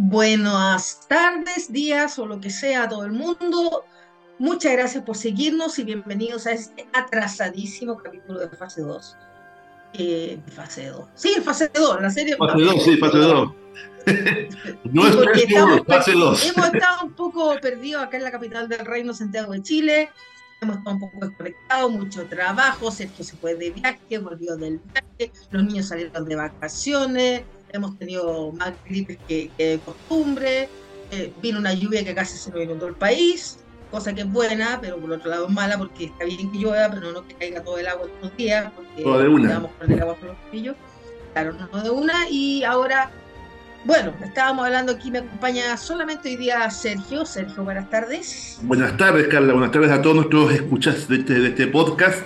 Buenas tardes, días o lo que sea a todo el mundo. Muchas gracias por seguirnos y bienvenidos a este atrasadísimo capítulo de fase 2. Eh, fase 2. Sí, fase 2, la serie. Fase 2, sí, fase 2. no es estamos, fase 2. Hemos estado un poco perdidos acá en la capital del reino, Santiago de Chile. Hemos estado un poco desconectados, mucho trabajo. Sergio se fue de viaje, volvió del viaje. Los niños salieron de vacaciones hemos tenido más gripes que, de costumbre, eh, vino una lluvia que casi se nos inundó el país, cosa que es buena, pero por otro lado es mala porque está bien que llueva, pero no que caiga todo el agua todos los días, porque todo de una. con el agua por los pillos. Claro, no de una, y ahora, bueno, estábamos hablando aquí, me acompaña solamente hoy día Sergio. Sergio, buenas tardes. Buenas tardes, Carla, buenas tardes a todos nuestros escuchas de este, de este podcast.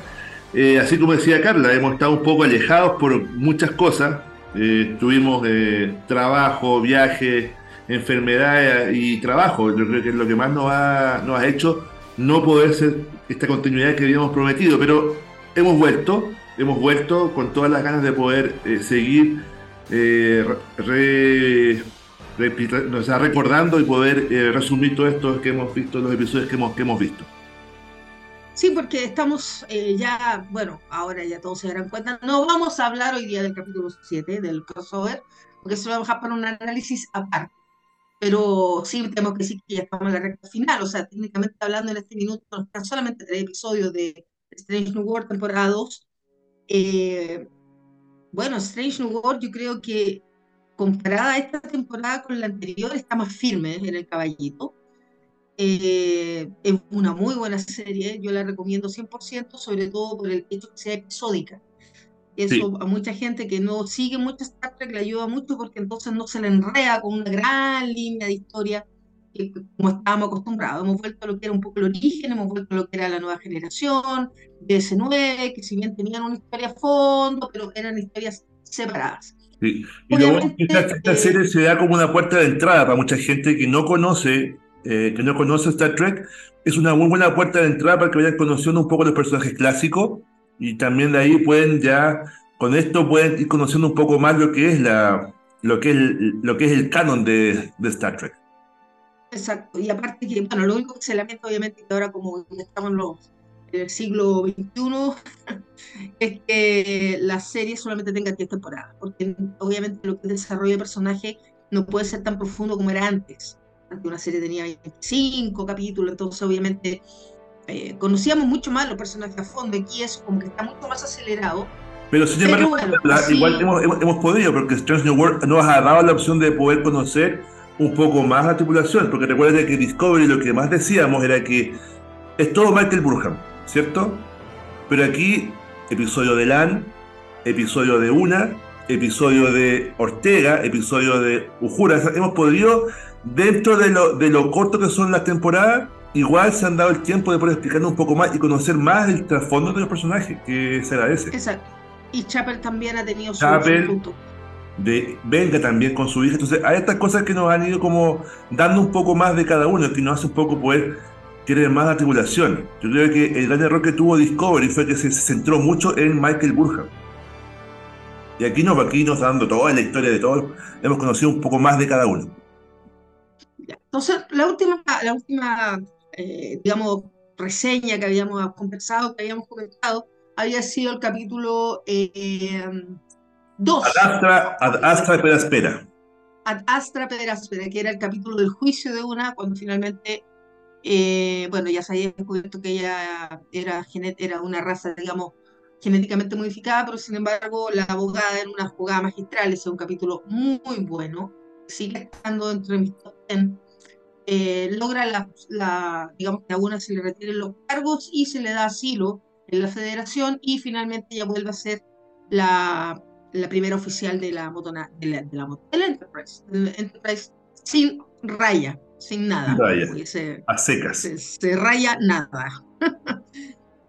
Eh, así como decía Carla, hemos estado un poco alejados por muchas cosas, eh, tuvimos eh, trabajo, viaje, enfermedad y trabajo. Yo creo que es lo que más nos ha, nos ha hecho no poder ser esta continuidad que habíamos prometido. Pero hemos vuelto, hemos vuelto con todas las ganas de poder eh, seguir recordando y poder resumir todo esto que hemos visto, los episodios que hemos, que hemos visto. Sí, porque estamos eh, ya, bueno, ahora ya todos se darán cuenta, no vamos a hablar hoy día del capítulo 7, del crossover, porque eso lo vamos a dejar para un análisis aparte. Pero sí tenemos que decir que ya estamos en la recta final, o sea, técnicamente hablando en este minuto nos quedan solamente tres episodios de Strange New World temporada 2. Eh, bueno, Strange New World yo creo que comparada esta temporada con la anterior está más firme en el caballito eh, es una muy buena serie, yo la recomiendo 100%, sobre todo por el hecho que sea episódica. Eso a mucha gente que no sigue mucho Star Trek le ayuda mucho porque entonces no se le enreda con una gran línea de historia como estábamos acostumbrados. Hemos vuelto a lo que era un poco el origen, hemos vuelto a lo que era la nueva generación, DS9, que si bien tenían una historia a fondo, pero eran historias separadas. Sí. Y luego esta, esta serie se da como una puerta de entrada para mucha gente que no conoce eh, que no conoce Star Trek, es una muy buena puerta de entrada para que vayan conociendo un poco los personajes clásicos y también de ahí pueden ya, con esto pueden ir conociendo un poco más lo que es, la, lo que es, lo que es el canon de, de Star Trek. Exacto, y aparte que, bueno, lo único que se lamenta obviamente que ahora como estamos en, los, en el siglo XXI, es que la serie solamente tenga 10 temporadas, porque obviamente lo que es desarrollo de personaje no puede ser tan profundo como era antes una serie tenía 25 capítulos, entonces obviamente eh, conocíamos mucho más los personajes a fondo, aquí es como que está mucho más acelerado. Pero sin embargo, igual hemos, hemos, podido, porque Strange New World nos ha dado la opción de poder conocer un poco más la tripulación, porque recuerda que Discovery lo que más decíamos era que es todo Michael Burham, ¿cierto? Pero aquí, episodio de Lan, episodio de Una, episodio de Ortega, episodio de Ujura, hemos podido dentro de lo, de lo corto que son las temporadas, igual se han dado el tiempo de poder explicarnos un poco más y conocer más el trasfondo de los personajes, que se agradece. Exacto. Y Chapel también ha tenido su, punto. De Venga también con su hija. Entonces, hay estas cosas que nos han ido como dando un poco más de cada uno, que nos hace un poco poder querer más la tribulación. Yo creo que el gran error que tuvo Discovery fue que se, centró mucho en Michael Burham. Y aquí no, aquí nos dando toda la historia de todos, hemos conocido un poco más de cada uno. Entonces, la última, la última eh, digamos, reseña que habíamos conversado, que habíamos comentado, había sido el capítulo 2. Eh, ad Astra, ad Astra Espera. Ad Astra Espera, que era el capítulo del juicio de una, cuando finalmente, eh, bueno, ya se había descubierto que ella era, era una raza, digamos, genéticamente modificada, pero sin embargo la abogada en una jugada magistral, ese es un capítulo muy bueno, sigue estando dentro de mis top eh, logra la, digamos que a una se le retiren los cargos y se le da asilo en la federación y finalmente ella vuelve a ser la, la primera oficial de la, motona, de la, de la, Enterprise, Enterprise sin raya, sin nada. a secas. Se, raya nada.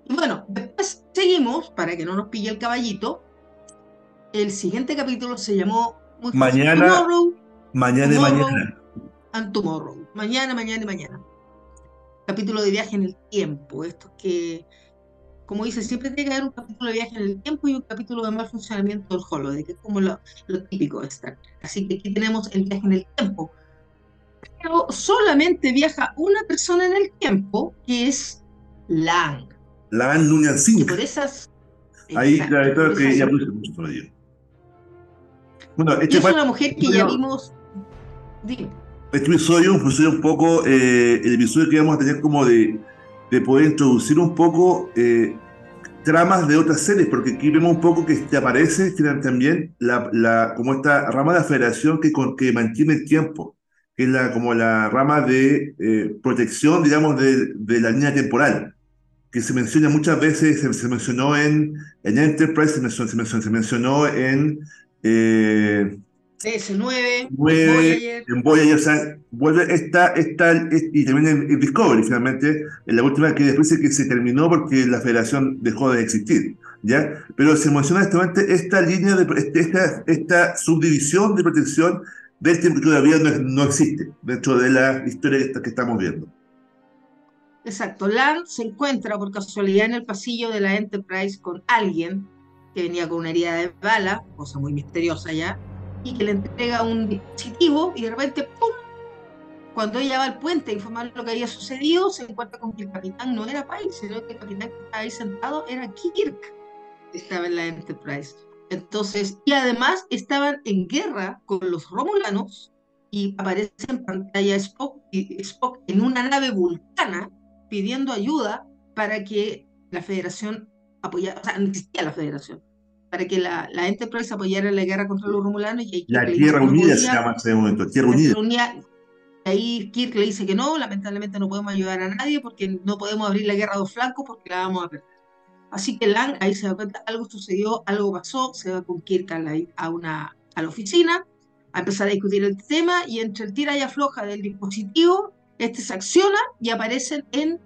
bueno, después seguimos, para que no nos pille el caballito, el siguiente capítulo se llamó Mañana, mañana y mañana and Tomorrow. Mañana, mañana y mañana. Capítulo de viaje en el tiempo. Esto que, como dice, siempre tiene que haber un capítulo de viaje en el tiempo y un capítulo de mal funcionamiento del holodeck, que es como lo, típico de Star Así que aquí tenemos el viaje en el tiempo. Pero solamente viaja una persona en el tiempo, que es Lang. Lang Núñez Y por esas. Ahí, claro, que ella puso mucho. Bueno, este es una mujer que ya vimos. Dime. Este episodio, episodio un poco, eh, el episodio que vamos a tener como de, de poder introducir un poco eh, tramas de otras series, porque aquí vemos un poco que te aparece también la, la, como esta rama de la federación que, que mantiene el tiempo, que es la, como la rama de eh, protección, digamos, de, de, la línea temporal, que se menciona muchas veces, se, mencionó en, en Enterprise, se mencionó, se mencionó, se mencionó en... Eh, DS9, 9, en Voyager, o sea, vuelve esta, esta, y también en, Discovery, finalmente, en la última que después que se terminó porque la federación dejó de existir, ¿ya? Pero se menciona esta línea, de este, esta, esta subdivisión de protección del tiempo que todavía no, no existe dentro de la historia que estamos viendo. Exacto, Lan se encuentra por casualidad en el pasillo de la Enterprise con alguien que venía con una herida de bala, cosa muy misteriosa ya, y que le entrega un dispositivo y de repente, ¡pum! Cuando ella va al puente a informar lo que había sucedido, se encuentra con que el capitán no era Pyle, sino que el capitán que estaba ahí sentado era Kirk, estaba en la Enterprise. Entonces, y además estaban en guerra con los romulanos y aparece en pantalla Spock, Spock en una nave vulcana pidiendo ayuda para que la federación apoyara, o sea, no existía la federación, para que la, la Enterprise apoyara la guerra contra los romulanos. Y la Tierra Unida se llama en ese momento, Tierra Unida. Ahí Kirk le dice que no, lamentablemente no podemos ayudar a nadie porque no podemos abrir la guerra a dos flancos porque la vamos a perder. Así que Lang ahí se da cuenta, algo sucedió, algo pasó, se va con Kirk a la, a una, a la oficina a empezar a discutir el tema y entre el tira y afloja del dispositivo, este se acciona y aparecen en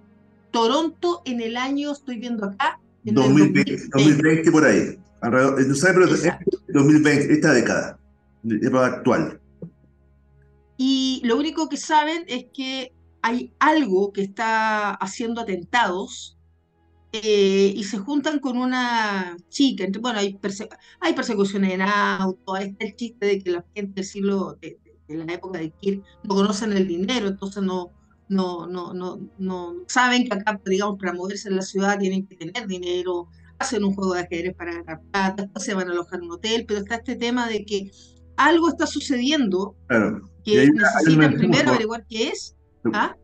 Toronto en el año, estoy viendo acá, en 2020, 2020 por ahí. Alrededor, no sé, pero 2020, esta década, época actual. Y lo único que saben es que hay algo que está haciendo atentados eh, y se juntan con una chica. Bueno, hay, hay persecuciones en auto, hay el chiste de que la gente del siglo, de, la época de Kirk, no conocen el dinero, entonces no, no, no, no, no saben que acá, digamos, para moverse en la ciudad tienen que tener dinero, hacen un juego de ajedrez para ganar plata, se van a alojar en un hotel, pero está este tema de que algo está sucediendo que necesitan primero averiguar qué es. ¿Ah?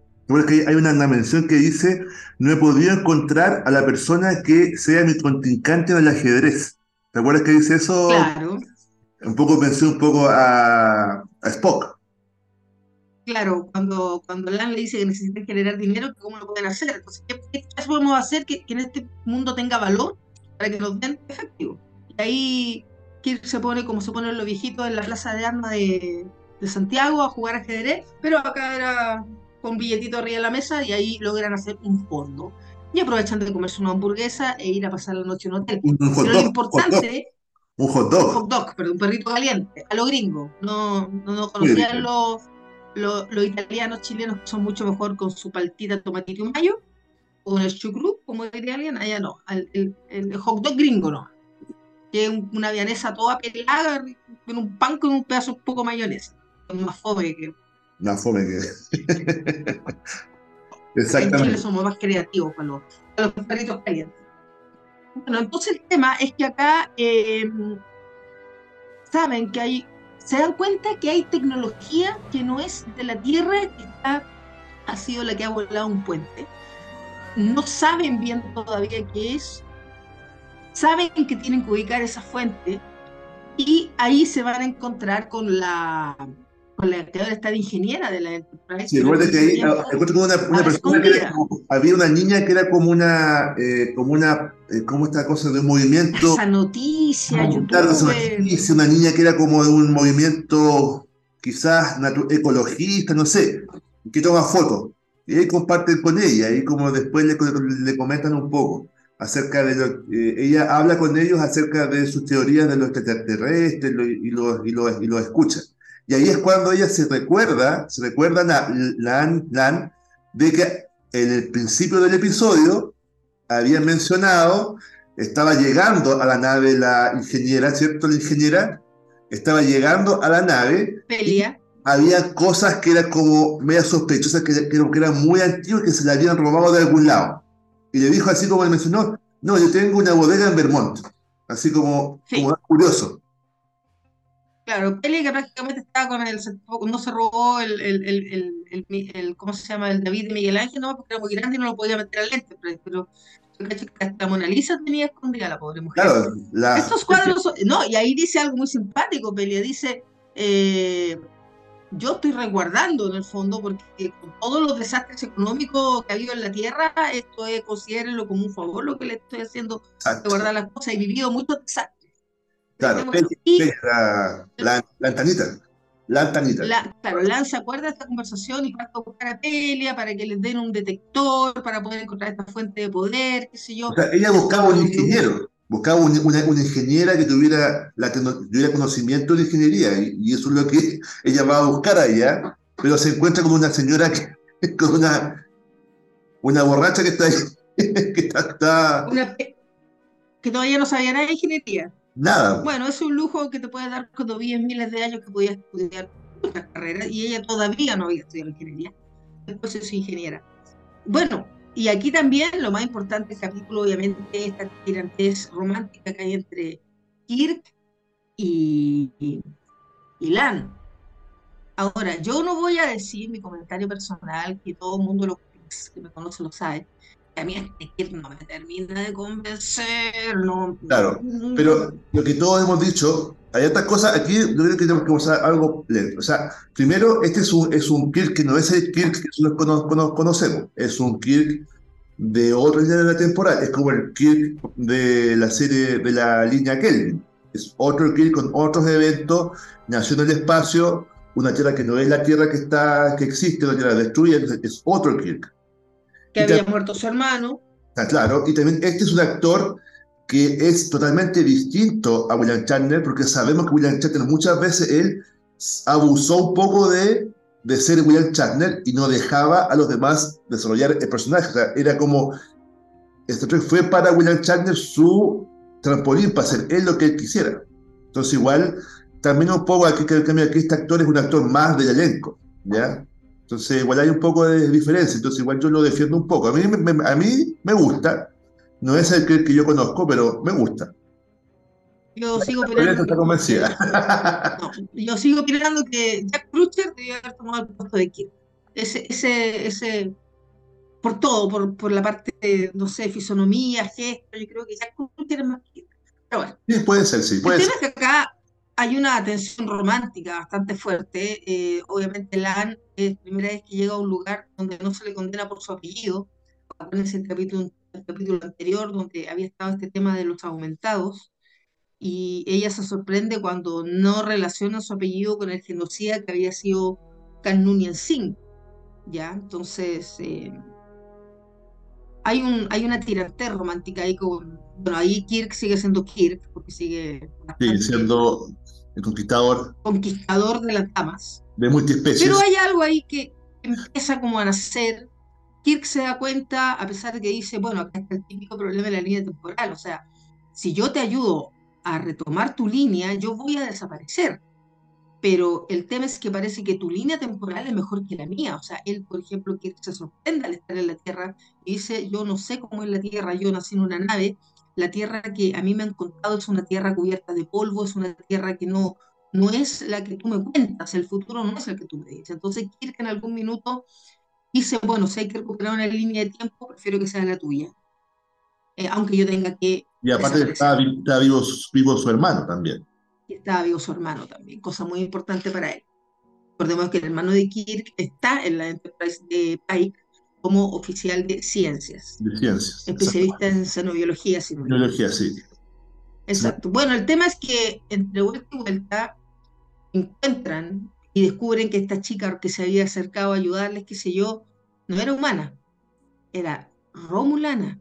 que hay una, mención que dice, no he podido encontrar a la persona que sea mi contrincante en el ajedrez. ¿Te acuerdas que dice eso? Claro. Un poco pensé un poco a, a Spock. Claro, cuando, cuando Lan le dice que necesitan generar dinero, ¿cómo lo pueden hacer? Entonces, ¿qué, qué podemos hacer que, que, en este mundo tenga valor para que nos den efectivo? Y ahí Kirk se pone como se ponen los viejitos en la plaza de armas de, de Santiago a jugar ajedrez, pero acá era con billetito arriba de la mesa y ahí logran hacer un fondo. Y aprovechan de comerse una hamburguesa e ir a pasar la noche en un hotel. Un, pero lo importante... Un hot dog. Un hot dog, pero un perrito caliente, a lo gringo. No, no, no conocían los, los, italianos chilenos que son mucho mejor con su paltita, tomatito y mayo, o el chucrú, como diría alguien, allá no. El, el hot dog gringo no que es una vianesa toda pelada con un pan con un pedazo un poco de mayonesa. Más fome que. Más fome que. Exactamente. En Chile somos más creativos para los, para los perritos calientes. Bueno, entonces el tema es que acá eh, saben que hay, se dan cuenta que hay tecnología que no es de la Tierra, que está, ha sido la que ha volado un puente. No saben bien todavía qué es, saben que tienen que ubicar esa fuente y ahí se van a encontrar con la con la que ahora está de ingeniera de la Enterprise. Sí, recuerda que ahí ah, una, una persona que era como, había una niña que era como una, eh, como una, eh, como esta cosa de un movimiento. Esa noticia, YouTube. Claro, noticia, una niña que era como de un movimiento quizás ecologista, no sé, que toma fotos. Y ahí comparten con ella, y como después le, le comentan un poco acerca de lo, eh, ella habla con ellos acerca de sus teorías de los extraterrestres y lo, y, lo, y lo escucha. Y ahí es cuando ella se recuerda, se recuerdan a Lan, Lan de que en el principio del episodio había mencionado, estaba llegando a la nave la ingeniera, ¿cierto? La ingeniera estaba llegando a la nave. Pelia. Había cosas que eran como media sospechosas, que, que, eran muy antiguas que se le habían robado de algún lado. Y le dijo así como él mencionó, no, yo tengo una bodega en Vermont. Así como, como curioso. Claro, Peli que prácticamente estaba con el, no se robó el, el, el, el, ¿cómo se llama? El David de Miguel Ángel, no, porque era muy grande y no lo podía meter al lente, pero yo cacho que hasta Mona Lisa tenía escondida la pobre mujer. Claro, Estos cuadros, no, y ahí dice algo muy simpático, Peli, dice, eh, yo estoy resguardando en el fondo, porque con todos los desastres económicos que ha habido en la tierra, esto es, considérenlo como un favor lo que le estoy haciendo, de guardar las cosas. He vivido muchos desastres. Claro, la, la, la, antanita. La antanita. claro, Lan se acuerda de esta conversación y parte a buscar a Pelia para que les den un detector, para poder encontrar esta fuente de poder, qué sé yo. O sea, ella buscaba un ingeniero buscaba una, una, ingeniera que tuviera, la, tuviera conocimiento de ingeniería, y, eso es lo que ella va a buscar allá, pero se encuentra con una señora, que, con una, una borracha que está ahí, que está... que todavía no sabía nada de ingeniería. Nada. Bueno, es un lujo que te puede dar cuando vives miles de años que podías estudiar otra carrera, y ella todavía no había estudiado ingeniería, después es ingeniera. Bueno, y aquí también lo más importante del capítulo, obviamente, esta tirantez romántica que hay entre Kirk y, y, Lan. Ahora, yo no voy a decir mi comentario personal, que todo el mundo lo que me conoce lo sabe, a mí este Kirk no me termina de convencer, no. Claro, pero lo que todos hemos dicho, hay otras cosas, aquí yo creo que tenemos que usar algo lento. O sea, primero, este es un, es un Kirk que no es el Kirk que nosotros conocemos, es un Kirk de otra línea de la temporada, es como el Kirk de la serie de la línea Kelvin. Es otro Kirk con otros eventos, nació en el espacio, una tierra que no es la tierra que está que existe, una tierra destruida, es otro Kirk. Que había muerto su hermano. Está claro, y también este es un actor que es totalmente distinto a William Chandler, porque sabemos que William Chandler muchas veces él abusó un poco de, de ser William Chandler y no dejaba a los demás desarrollar el personaje. O sea, era como, este Trek fue para William Chandler su trampolín para hacer él lo que él quisiera. Entonces igual, también un poco aquí que aquí este actor es un actor más del elenco, ¿ya? Entonces igual hay un poco de diferencia, entonces igual yo lo defiendo un poco. A mí a mí me gusta, no es el que, yo conozco, pero me gusta. Yo sigo opinando. Está convencida. yo sigo opinando que Jack Crutcher debió haber tomado el puesto de Kirk. Ese, ese, ese, por todo, por, por la parte, de, no sé, fisonomía, gesto, yo creo que Jack Crutcher es más Kirk. Pero bueno. Sí, puede ser, sí. Puede el tema es que acá hay una tensión romántica bastante fuerte. Eh, obviamente, Lan es la primera vez que llega a un lugar donde no se le condena por su apellido. Acuérdense el capítulo el capítulo anterior, donde había estado este tema de los aumentados, y ella se sorprende cuando no relaciona su apellido con el genocida que había sido Canunian Singh, ¿ya? Entonces, eh, hay, un, hay una tirantez romántica ahí con, bueno, ahí Kirk sigue siendo Kirk, porque sigue... Sigue siendo el conquistador. Conquistador de las damas. De multiespecies. Pero hay algo ahí que empieza como a nacer Kirk se da cuenta, a pesar de que dice, bueno, acá está el típico problema de la línea temporal, o sea, si yo te ayudo a retomar tu línea, yo voy a desaparecer. Pero el tema es que parece que tu línea temporal es mejor que la mía. O sea, él, por ejemplo, Kirk se sorprende al estar en la Tierra y dice, yo no sé cómo es la Tierra, yo nací en una nave, la Tierra que a mí me han contado es una Tierra cubierta de polvo, es una Tierra que no, no es la que tú me cuentas, el futuro no es el que tú me dices. Entonces Kirk en algún minuto dice, bueno, si hay que recuperar una línea de tiempo, prefiero que sea la tuya. Eh, aunque yo tenga que... Y aparte está, vivo, vivo, su hermano también. Estaba vivo su hermano también, cosa muy importante para él. Recordemos que el hermano de Kirk está en la Enterprise de Pike como oficial de ciencias. De ciencias. Especialista en xenobiología. Biología, sí. Exacto. Bueno, el tema es que entre vuelta y vuelta encuentran y descubren que esta chica que se había acercado a ayudarles, qué sé yo, no era humana, era romulana.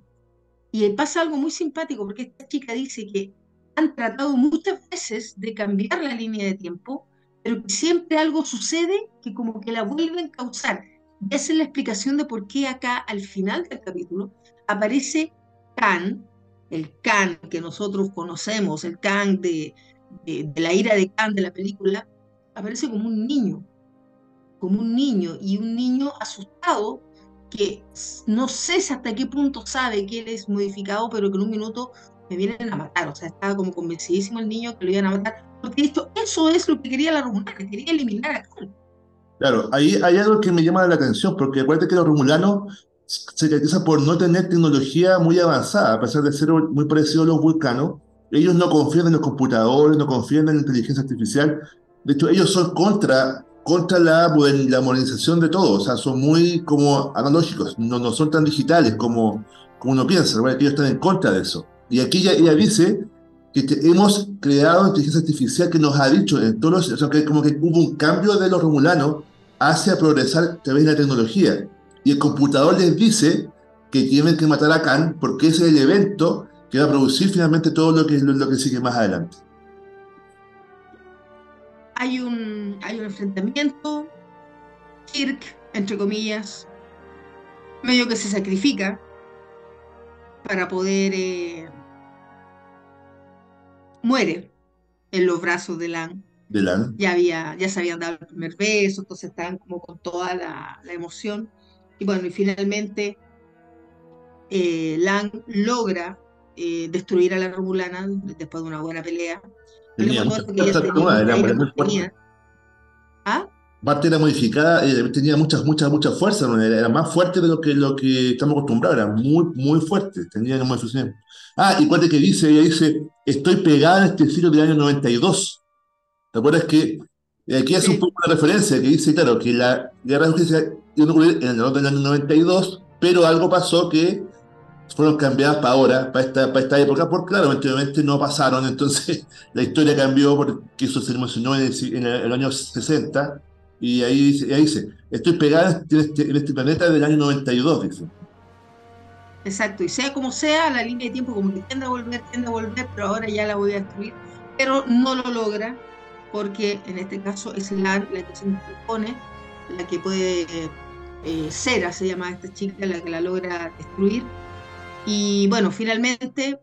Y pasa algo muy simpático, porque esta chica dice que han tratado muchas veces de cambiar la línea de tiempo, pero que siempre algo sucede que como que la vuelven a causar. Y esa es la explicación de por qué acá, al final del capítulo, aparece Khan, el Khan que nosotros conocemos, el Khan de, de, de la ira de Khan de la película, aparece como un niño. como un niño y un niño asustado que no sé hasta qué punto sabe que él es modificado, pero que en un minuto me vienen a matar. O sea, estaba como convencidísimo el niño que lo iban a matar. Porque esto, eso es lo que quería la Romulana, que quería eliminar a Khan. Claro, ahí hay algo que me llama la atención, porque acuérdate que los romulanos se caracterizan por no tener tecnología muy avanzada, a pesar de ser muy parecidos a los vulcanos. Ellos no confían en los computadores, no confían en la inteligencia artificial. De hecho, ellos son contra contra la, la modernización de todo, o sea, son muy como analógicos, no, no son tan digitales como, como uno piensa, que ellos están en contra de eso. Y aquí ella, ella dice que hemos creado inteligencia artificial que nos ha dicho en todos los, o sea, que como que hubo un cambio de los romulanos hacia progresar a través de la tecnología. Y el computador les dice que tienen que matar a Khan porque ese es el evento que va a producir finalmente todo lo que, lo que sigue más adelante hay un, hay un enfrentamiento, Kirk, entre comillas, medio que se sacrifica para poder... Eh, muere en los brazos de Lan. De Lan. Ya, había, ya se habían dado el primer beso, entonces estaban como con toda la, emoción. Y bueno, y finalmente eh, Lan logra eh, destruir a la Romulana después de una buena pelea. Tenía ¿Ah? Parte era modificada, eh, tenía muchas, muchas, muchas fuerzas, era, más fuerte de lo que, lo que estamos acostumbrados, era muy, muy fuerte, tenía modificación. Ah, y cuál que dice, ella dice, estoy pegada en este siglo del año 92. ¿Te acuerdas que eh, aquí hace un poco de referencia, que dice, claro, que la guerra de justicia iba a ocurrir en el año 92, pero algo pasó que fueron cambiadas para ahora, para esta, para esta época, porque claro, obviamente no pasaron, entonces la historia cambió porque eso se emocionó en el, en el, año 60, y ahí, ahí dice, estoy pegada en este, en este planeta desde el año 92, dice. Exacto, y sea como sea, la línea de tiempo como que tiende a volver, tiende a volver, pero ahora ya la voy a destruir, pero no lo logra, porque en este caso es la, la que se impone, la que puede, eh, Cera se llama esta chica, la que la logra destruir, y bueno, finalmente,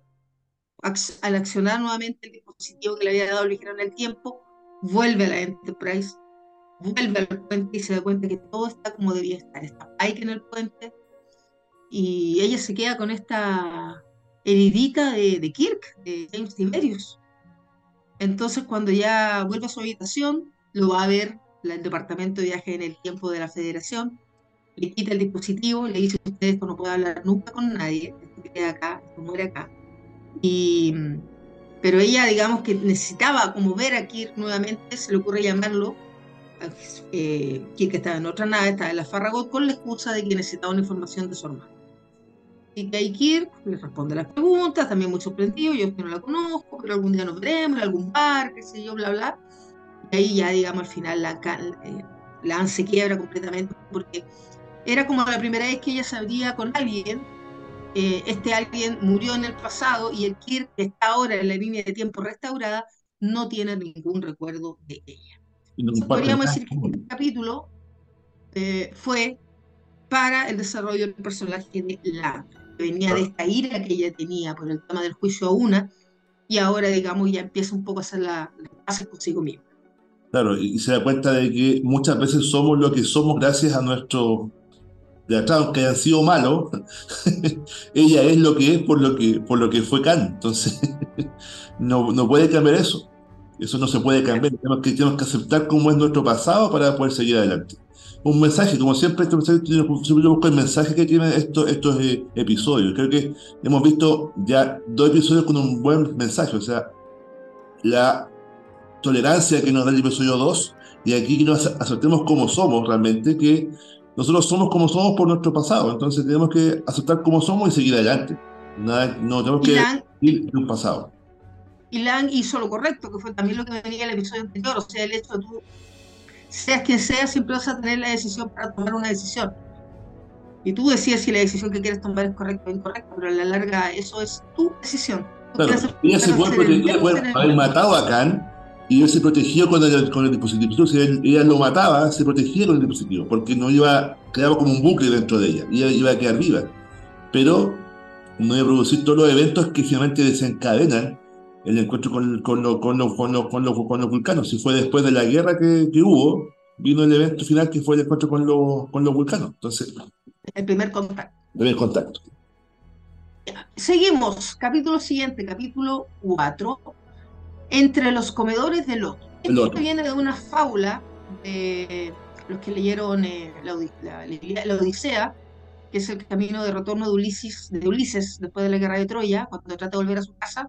al accionar nuevamente el dispositivo que le había dado el ligero en el tiempo, vuelve a la Enterprise, vuelve al puente y se da cuenta que todo está como debía estar. Está Pike en el puente y ella se queda con esta heridita de, Kirk, de James Tiberius. Entonces, cuando ya vuelve a su habitación, lo va a ver el Departamento de Viaje en el Tiempo de la Federación, le quita el dispositivo, le dice a ustedes esto no puede hablar nunca con nadie, que queda acá, se muere acá. Y, pero ella, digamos que necesitaba como ver a Kirk nuevamente, se le ocurre llamarlo. Eh, Kirk estaba en otra nave, estaba en la Farragut, con la excusa de que necesitaba una información de su hermano. Y que ahí Kirk le responde las preguntas, también muy sorprendido, yo que no la conozco, pero algún día nos veremos en algún bar, qué sé yo, bla, bla. Y ahí ya, digamos, al final la, eh, la se quiebra completamente porque era como la primera vez que ella sabía con alguien eh, este alguien murió en el pasado y el Kirk, que está ahora en la línea de tiempo restaurada, no tiene ningún recuerdo de ella. Podríamos decir que este capítulo eh, fue para el desarrollo del personaje de la que venía de esta ira que ella tenía por el tema del juicio a una, y ahora, digamos, ya empieza un poco a hacer la, la consigo misma. Claro, y se da cuenta de que muchas veces somos lo que somos gracias a nuestro de atrás, aunque hayan sido malos, ella es lo que es por lo que, por lo que fue Khan. Entonces, no, no puede cambiar eso. Eso no se puede cambiar. Tenemos que, tenemos que aceptar cómo es nuestro pasado para poder seguir adelante. Un mensaje, como siempre, este mensaje, siempre busco el mensaje que tienen estos, estos eh, episodios. Creo que hemos visto ya dos episodios con un buen mensaje. O sea, la tolerancia que nos da el episodio 2 y aquí que nos aceptemos como somos realmente, que nosotros somos como somos por nuestro pasado, entonces tenemos que aceptar como somos y seguir adelante. no tenemos que ir de un pasado. Y Lang hizo lo correcto, que fue también lo que venía en el episodio anterior, o sea, el hecho de tú, seas quien sea, siempre vas a tener la decisión para tomar una decisión. Y tú decides si la decisión que quieres tomar es correcta o incorrecta, pero a la larga eso es tu decisión. claro, ella se puede haber matado a Khan y él se protegió con el, con el dispositivo. Si ella lo mataba, se protegía con el dispositivo, porque no iba, quedaba como un bucle dentro de ella, y ella iba a quedar viva. Pero no iba a producir todos los eventos que finalmente desencadenan el encuentro con, con, con, con, con, los vulcanos. Si fue después de la guerra que, que hubo, vino el evento final que fue el encuentro con los, con los vulcanos. Entonces, el primer contacto. El primer contacto. Seguimos, capítulo siguiente, capítulo 4, entre los comedores de loto. Esto viene de una fábula de los que leyeron eh, la, la, Odisea, que es el camino de retorno de Ulises, de Ulises después de la guerra de Troya, cuando trata de volver a su casa.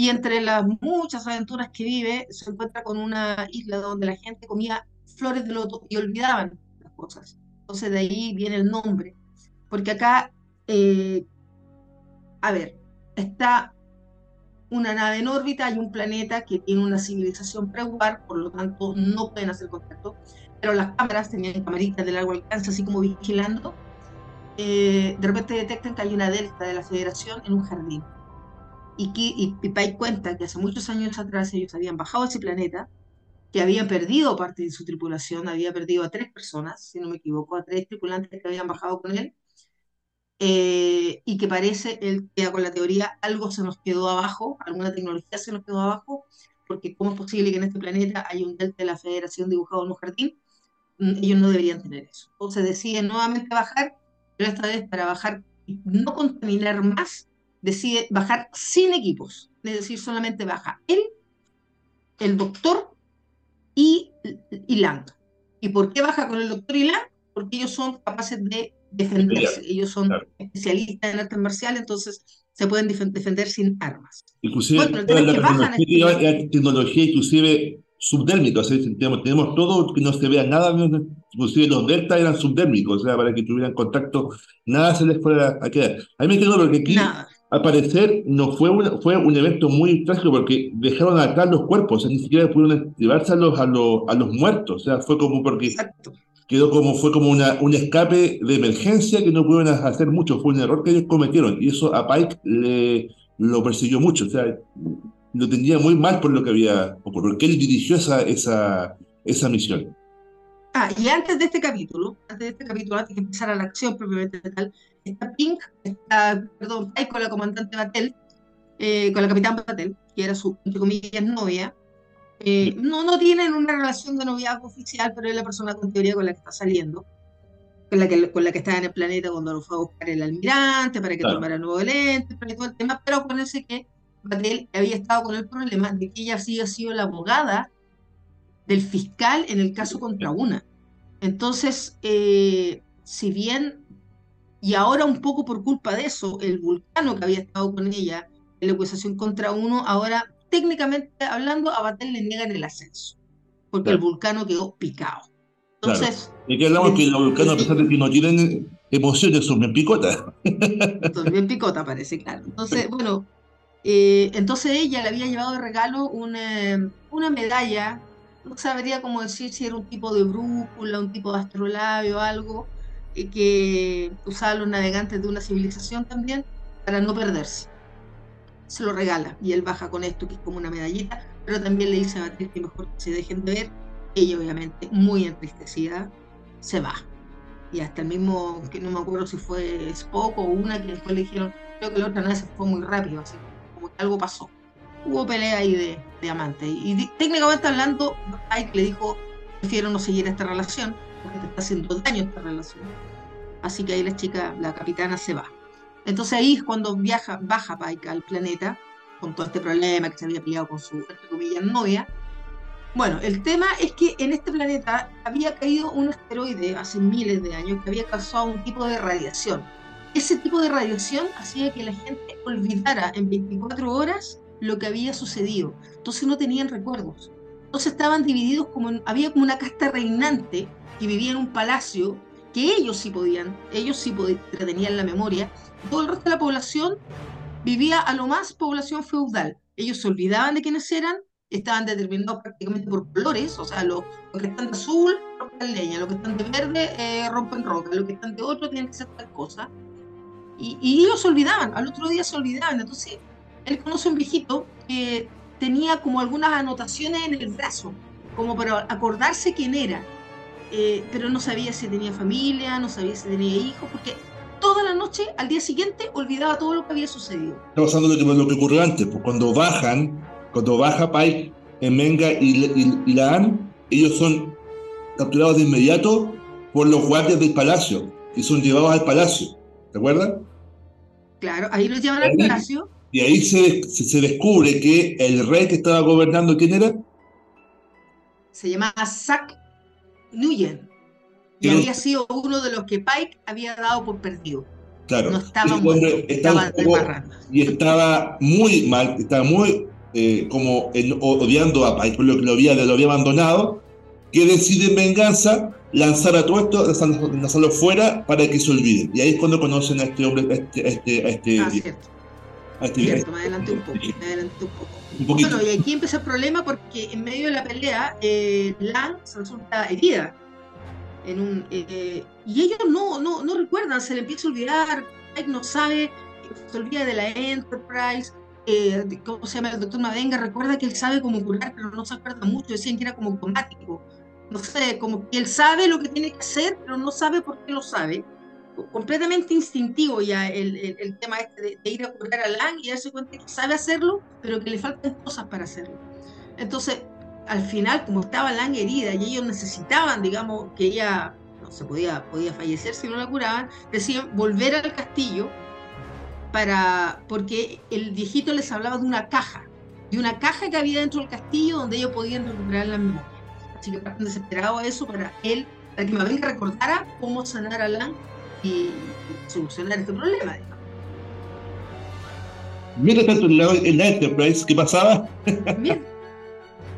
Y entre las muchas aventuras que vive, se encuentra con una isla donde la gente comía flores de loto y olvidaban las cosas. Entonces de ahí viene el nombre. Porque acá, eh, a ver, está una nave en órbita, hay un planeta que tiene una civilización preguar, por lo tanto no pueden hacer contacto, pero las cámaras tenían camaritas de largo alcance, así como vigilando. Eh, de repente detectan que hay una delta de la Federación en un jardín. Y, y, y cuenta que hace muchos años atrás ellos habían bajado a ese planeta, que habían perdido parte de su tripulación, había perdido a tres personas, si no me equivoco, a tres tripulantes que habían bajado con él, eh, y que parece, él queda con la teoría, algo se nos quedó abajo, alguna tecnología se nos quedó abajo, porque ¿cómo es posible que en este planeta haya un delta de la Federación dibujado en un jardín? Mm, ellos no deberían tener eso. Entonces deciden nuevamente bajar, pero esta vez para bajar y no contaminar más, decide bajar sin equipos, es decir, solamente baja él, el doctor y, y Lang. ¿Y por qué baja con el doctor y Lang? Porque ellos son capaces de defenderse. Ellos son especialistas en artes marciales, entonces se pueden defender sin armas. Inclusive, bueno, la tecnología, tecnología inclusive subdérmica, o sea, tenemos, tenemos, todo que no se vea nada, inclusive los delta eran subdérmicos, o sea, para que tuvieran contacto, nada se les fuera a quedar. A mí me quedó porque aquí, al parecer, no fue, un fue un evento muy trágico porque dejaron acá los cuerpos, o sea, ni siquiera pudieron llevarse a los, a los, a los muertos, o sea, fue como porque... Exacto quedó como, fue como una, un escape de emergencia que no pudieron hacer mucho, fue un error que ellos cometieron y eso a Pike le, lo persiguió mucho, o sea, lo tenía muy mal por lo que había ocurrido, porque él dirigió esa, esa, esa misión. Ah, y antes de este capítulo, antes de este capítulo, antes de empezar la acción propiamente tal, está Pink, está, perdón, con la comandante Batel, eh, con la capitán Batel, que era su, entre comillas, novia, eh, no, no tienen una relación de noviazgo oficial, pero es la persona con teoría con la que está saliendo, con la que, con la que estaba en el planeta cuando lo fue a buscar el almirante para que tomara nuevo lente, para todo el tema, pero acuérdense que Batel había estado con el problema de que ella había sido la abogada del fiscal en el caso contra una. Entonces, eh, si bien, y ahora un poco por culpa de eso, el vulcano que había estado con ella en la acusación contra uno, ahora técnicamente hablando, a Batel le niegan el ascenso, porque el vulcano quedó picado. Entonces. ¿Y qué hablamos? que los vulcanos, a pesar de que no tienen emociones, son bien picotas. Son bien picota, parece, claro. Entonces, bueno, eh, entonces ella le había llevado de regalo una, una medalla, no sabría cómo decir si era un tipo de brújula, un tipo de astrolabio o algo, eh, que usaban los navegantes de una civilización también, para no perderse se lo regala y él baja con esto que es como una medallita, pero también le dice a Beatriz que mejor se dejen de ver. Ella obviamente muy entristecida se va. Y hasta el mismo, que no me acuerdo si fue Spock o una que después le dijeron, creo que la otra vez se fue muy rápido, así como que algo pasó. Hubo pelea ahí de, de amante. Y, técnicamente hablando, Pike le dijo, prefiero no seguir esta relación, porque te está haciendo daño esta relación. Así que ahí la chica, la capitana, se va. Entonces ahí es cuando viaja, baja Pike al planeta, con todo este problema que se había pillado con su, entre comillas, novia. Bueno, el tema es que en este planeta había caído un asteroide hace miles de años que había causado un tipo de radiación. Ese tipo de radiación hacía que la gente olvidara en 24 horas lo que había sucedido. Entonces no tenían recuerdos. Entonces estaban divididos como había como una casta reinante que vivía en un palacio que ellos sí podían, ellos sí tenían la memoria todo el resto de la población vivía a lo más población feudal. Ellos se olvidaban de quiénes eran, estaban determinados prácticamente por colores, o sea, los, que están de azul rompen leña, los que están de verde eh, rompen roca, los que están de otro tienen que ser tal cosa. Y, ellos se olvidaban, al otro día se olvidaban. Entonces, él conoce a un viejito que tenía como algunas anotaciones en el brazo, como para acordarse quién era, eh, pero no sabía si tenía familia, no sabía si tenía hijos, porque toda la noche, al día siguiente, olvidaba todo lo que había sucedido. Está pasando lo que, lo que ocurrió antes, pues cuando bajan, cuando baja en Menga y, y, Laan, ellos son capturados de inmediato por los guardias del palacio y son llevados al palacio. ¿Te acuerdas? Claro, ahí los llevan al palacio. Y ahí se, se, descubre que el rey que estaba gobernando, ¿quién era? Se llamaba Zack Nguyen. Y había sido uno de los que Pike había dado por perdido. Claro. No estaba, muy, estaba, Y estaba muy mal, estaba muy eh, como odiando a Pike, por lo que lo había, lo había abandonado, que decide en venganza lanzar a todo esto, lanzarlo, fuera para que se olviden. Y ahí es cuando conocen a este hombre, a este... A este, a este, ah, cierto. Me adelanté un poco, me adelanté un poco. Un bueno, y aquí empieza el problema porque en medio de la pelea, eh, Lang se resulta herida. En un, eh, y ellos no, no, no recuerdan, se le empieza a olvidar, Pike no sabe, se olvida de la Enterprise, eh, ¿cómo se llama? El doctor Madenga recuerda que él sabe cómo curar, pero no se acuerda mucho, decían que era como automático. No sé, como que él sabe lo que tiene que hacer, pero no sabe por qué lo sabe. Completamente instintivo ya el, el, tema este de, ir a curar a Lang y darse cuenta que sabe hacerlo, pero que le faltan cosas para hacerlo. Entonces, al final, como estaba Lang herida y ellos necesitaban, digamos, que ella no se podía, podía fallecer si no la curaban, decían volver al castillo para, porque el viejito les hablaba de una caja, de una caja que había dentro del castillo donde ellos podían recuperar la memoria. Así que eso para él, para que Mabel recordara cómo sanar a Lan y solucionar este problema. Mientras tanto en la, en la, Enterprise, ¿qué pasaba?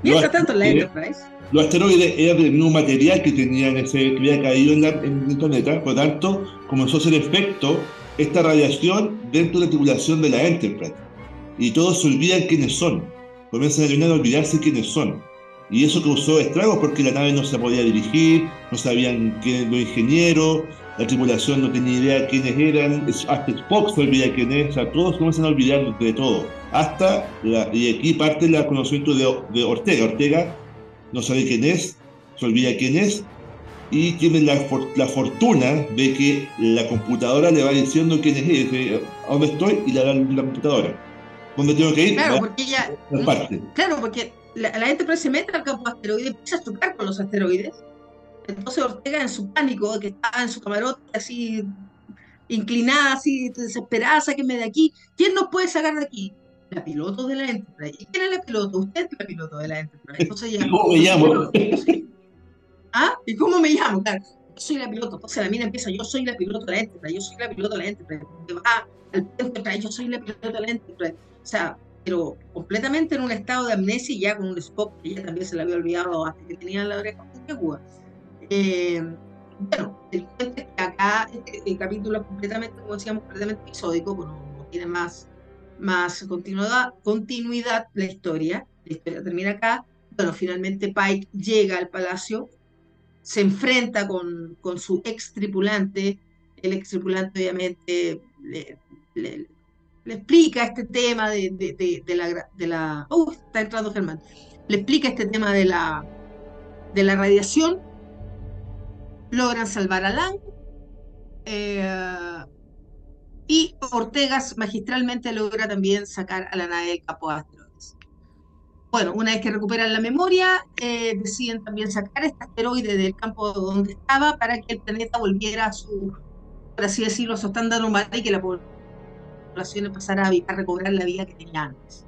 Mientras tanto en la Enterprise. Los asteroides eran del mismo material que tenían ese, que había caído en, en el planeta, por lo tanto comenzó a hacer efecto esta radiación dentro de la tripulación de la Enterprise. Y todos se olvidan quiénes son. Comienzan a olvidarse quiénes son. Y eso causó estragos porque la nave no se podía dirigir, no sabían quiénes los ingenieros, la tripulación no tenía idea quiénes eran, hasta Spock se olvida quién es, o sea, todos comienzan a olvidar de todo. Hasta, y aquí parte el conocimiento de, de Ortega. Ortega no sabe quién es, se olvida quién es, y tiene la, la, fortuna de que la computadora le va diciendo quién es él, a dónde estoy y la, la computadora. ¿Dónde tengo que ir? Claro, porque ella. Claro, porque la, la gente se mete al campo asteroide y empieza a chocar con los asteroides. Entonces Ortega, en su pánico, que estaba en su camarote así inclinada, así desesperada, sáquenme de aquí. ¿Quién nos puede sacar de aquí? La piloto de la Enterprise. ¿Y quién es la piloto? Usted es la piloto de la Enterprise. Entonces ya. ¿Cómo me llamo? ¿Ah? ¿Y cómo me llamo? Claro, yo soy la piloto. Entonces la mina empieza, yo soy la piloto de la Enterprise, yo soy la piloto de la Enterprise. Ah, al yo soy la piloto de la Enterprise. O sea, pero completamente en un estado de amnesia y ya con un Spock que ella también se la había olvidado hasta que tenía la oreja Cuba. Eh, bueno, el es que acá este, el, capítulo es completamente, como decíamos, completamente episódico, no, no tiene más, más continuidad, la historia. La historia termina acá. Bueno, finalmente Pike llega al palacio se enfrenta con, con su ex tripulante, el ex tripulante obviamente le, explica este tema de, de, de, la, de la... ¡Uh! Está entrando Germán. Le explica este tema de la, de la radiación. Logran salvar a Lang. Eh, y Ortegas magistralmente logra también sacar a la nave de Capo bueno, una vez que recuperan la memoria, eh, deciden también sacar este asteroide del campo donde estaba para que el planeta volviera a su, por así decirlo, a su estándar normal y que la población pasara a, recobrar la vida que tenía antes.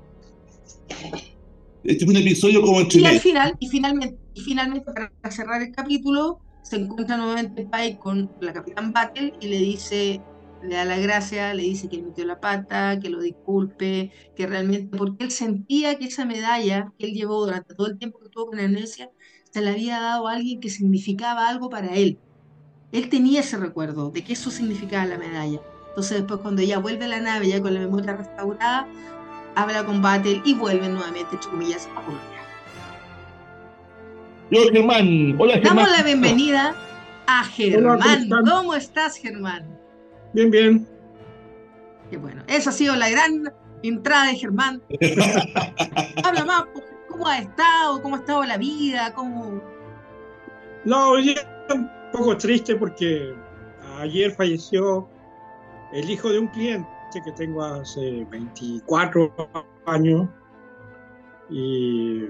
Este es un episodio como el Y al final, y finalmente, y finalmente, para cerrar el capítulo, se encuentra nuevamente Pike con la Capitán Battle y le dice, le da la gracia, le dice que metió la pata, que lo disculpe, que realmente, porque él sentía que esa medalla que él llevó durante todo el tiempo que estuvo con Amnesia, se la había dado a alguien que significaba algo para él. Él tenía ese recuerdo de que eso significaba la medalla. Entonces después cuando ella vuelve a la nave, ya con la memoria restaurada, habla con Battle y vuelven nuevamente, entre comillas, a Polonia. Yo, Germán. Hola, Germán. Damos la bienvenida a Germán. ¿Cómo estás, Germán? Bien, bien. Qué bueno. Esa ha sido la gran entrada de Germán. Habla más, pues, ¿cómo ha estado? ¿Cómo ha estado la vida? ¿Cómo... No, hoy un poco triste porque ayer falleció el hijo de un cliente que tengo hace 24 años y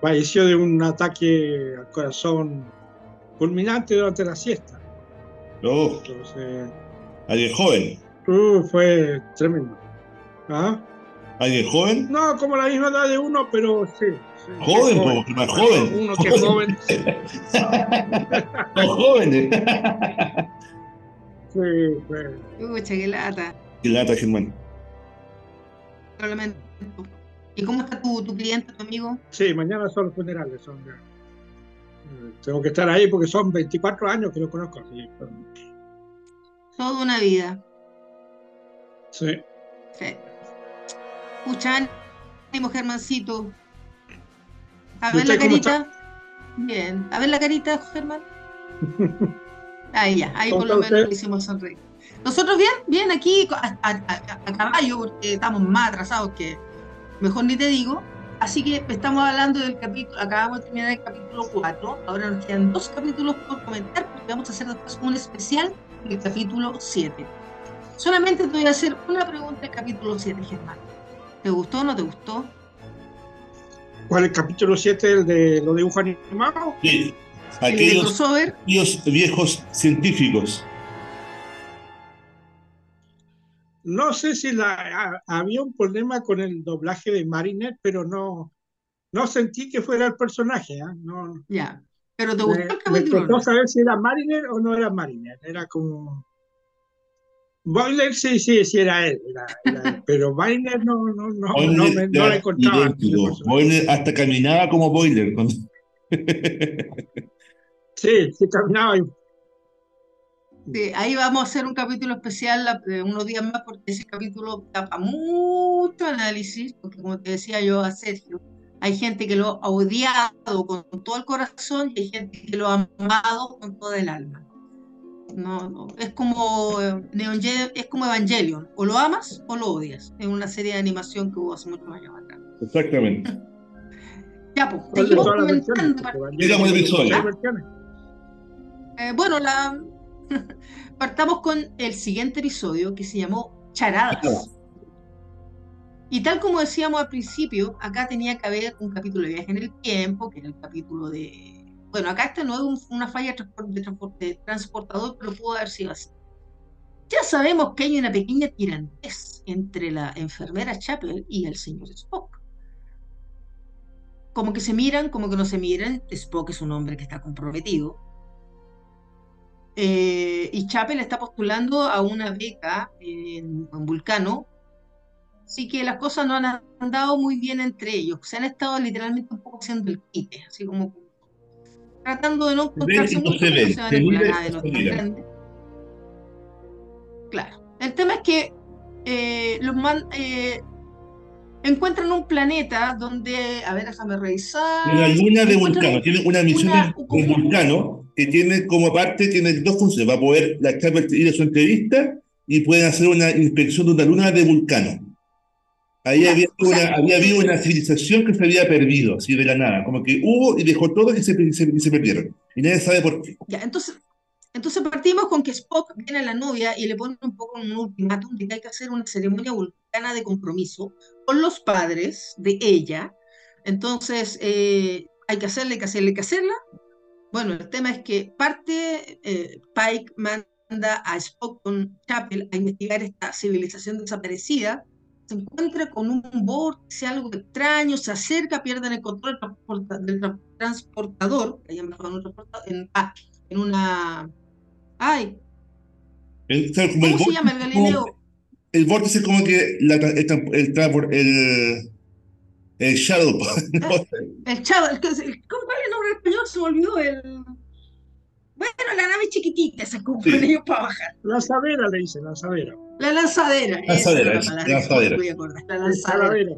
falleció de un ataque al corazón culminante durante la siesta. Entonces, ¿Alguien joven? Uh, fue tremendo. ¿Ah? ¿Alguien joven? No, como la misma edad de uno, pero sí. joven, joven. más joven. Uno que es joven. Los jóvenes. sí, fue. Uy, qué lata. Qué lata, Germán. ¿Y cómo está tu, tu cliente, tu amigo? Sí, mañana son los funerales. Son, eh, tengo que estar ahí porque son 24 años que lo conozco. Así, Toda una vida. Sí. Sí. Escucha, ánimo, Germancito. A ver la carita. Bien. A ver la carita, Germán. Ahí ya, ahí por lo menos lo hicimos sonreír. Nosotros bien, bien aquí a, caballo, porque estamos más atrasados que mejor ni te digo. Así que estamos hablando del capítulo, acabamos de terminar el capítulo 4, ahora nos quedan dos capítulos por comentar, porque vamos a hacer después un especial del capítulo 7. Solamente te voy a hacer una pregunta del capítulo 7, Germán. ¿Te gustó o no te gustó? ¿Cuál es el capítulo 7, el de los dibujos animados? Sí, aquellos, aquellos viejos científicos. No sé si la, había un problema con el doblaje de Marinette, pero no, no sentí que fuera el personaje. ¿eh? No, ya, pero te gustó el capítulo. Me saber si era Marinette o no era Marinette. Era como. Boiler sí, sí, sí era él, pero Boiler no, no, no, no, me, no le contaba. Boiler hasta caminaba como Boiler. sí, sí caminaba y ahí vamos a hacer un capítulo especial de unos días más porque ese capítulo tapa mucho análisis, porque como te decía yo a Sergio, hay gente que lo ha odiado con todo el corazón y hay gente que lo ha amado con todo el alma. No, no, es como eh, es como Evangelion, o lo amas o lo odias, en una serie de animación que hubo hace muchos años atrás. Exactamente. ya, pues, seguimos comentando. Eh, bueno, la, Partamos con el siguiente episodio que se llamó Charadas. Y tal como decíamos al principio, acá tenía que haber un capítulo de viaje en el tiempo, que era el capítulo de... Bueno, acá este no es una falla de, transporte, transportador, pero pudo haber sido así. Ya sabemos que hay una pequeña tirantez entre la enfermera Chapel y el señor Spock. Como que se miran, como que no se miran. Spock es un hombre que está comprometido, eh, y Chapel está postulando a una beca en, Vulcano. Así que las cosas no han andado muy bien entre ellos. Se han estado literalmente un poco haciendo el quite, así como tratando de no encontrarse mucho, se, se Claro. El tema es que eh, los man, eh, encuentran un planeta donde, a ver, déjame revisar. La luna de Vulcano, tiene una misión de Vulcano que tiene como parte, tiene dos funciones, va a poder la chapa ir a su entrevista y pueden hacer una inspección de una luna de Vulcano. Ahí había, una, había habido una civilización que se había perdido, así de la nada, como que hubo y dejó todo y se, se perdieron. Y nadie sabe por qué. Ya, entonces, entonces partimos con que Spock viene a la novia y le pone un poco un ultimátum de que hay que hacer una ceremonia vulcana de compromiso con los padres de ella. Entonces, eh, hay que hacerle, hay que hacerle, hay que hacerla. Bueno, el tema es que parte, eh, Pike manda a Spock con Chapel a investigar esta civilización desaparecida, se encuentra con un vórtice, algo extraño, se acerca, pierden el control del transportador, en, ah, en una... ¡Ay! ¿Cómo se llama el Galileo? el vórtice es como que la, el, el, el, Shadow. El Shadow, el, ¿cuál es el nombre español? Se me olvidó el. Bueno, la nave chiquitita, con sí. ellos para bajar. Lanzadera le dice, lanzadera. La lanzadera. Lanzadera, es, la lanzadera. La lanzadera. El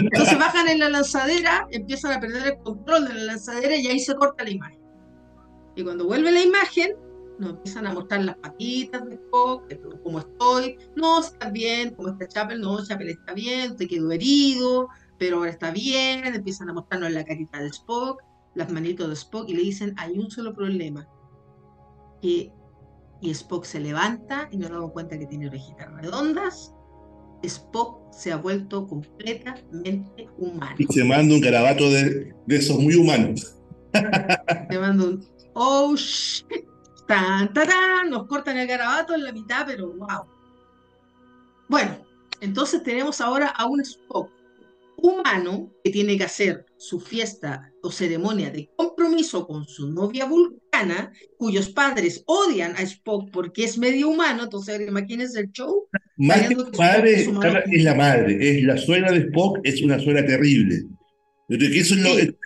Entonces bajan en la lanzadera, empiezan a perder el control de la lanzadera y ahí se corta la imagen. Y cuando vuelve la imagen, nos empiezan a mostrar las patitas de Spock, cómo estoy, no, está bien, cómo está Chapel, no, Chapel está bien, te quedó herido, pero ahora está bien, empiezan a mostrarnos la carita de Spock, las manitos de Spock y le dicen, hay un solo problema, que y Spock se levanta y nos damos cuenta que tiene orejitas redondas, Spock se ha vuelto completamente humano. Y se manda un garabato de, de esos muy humanos. Se manda un, Oh, shit. Tan, tan, nos cortan el garabato en la mitad, pero wow. Bueno, entonces tenemos ahora a un Spock humano que tiene que hacer su fiesta o ceremonia de compromiso con su novia vulcana, cuyos padres odian a Spock porque es medio humano, entonces imagínense el show. Más que padre, es, la madre, es la suegra de Spock, es una suegra terrible. Eso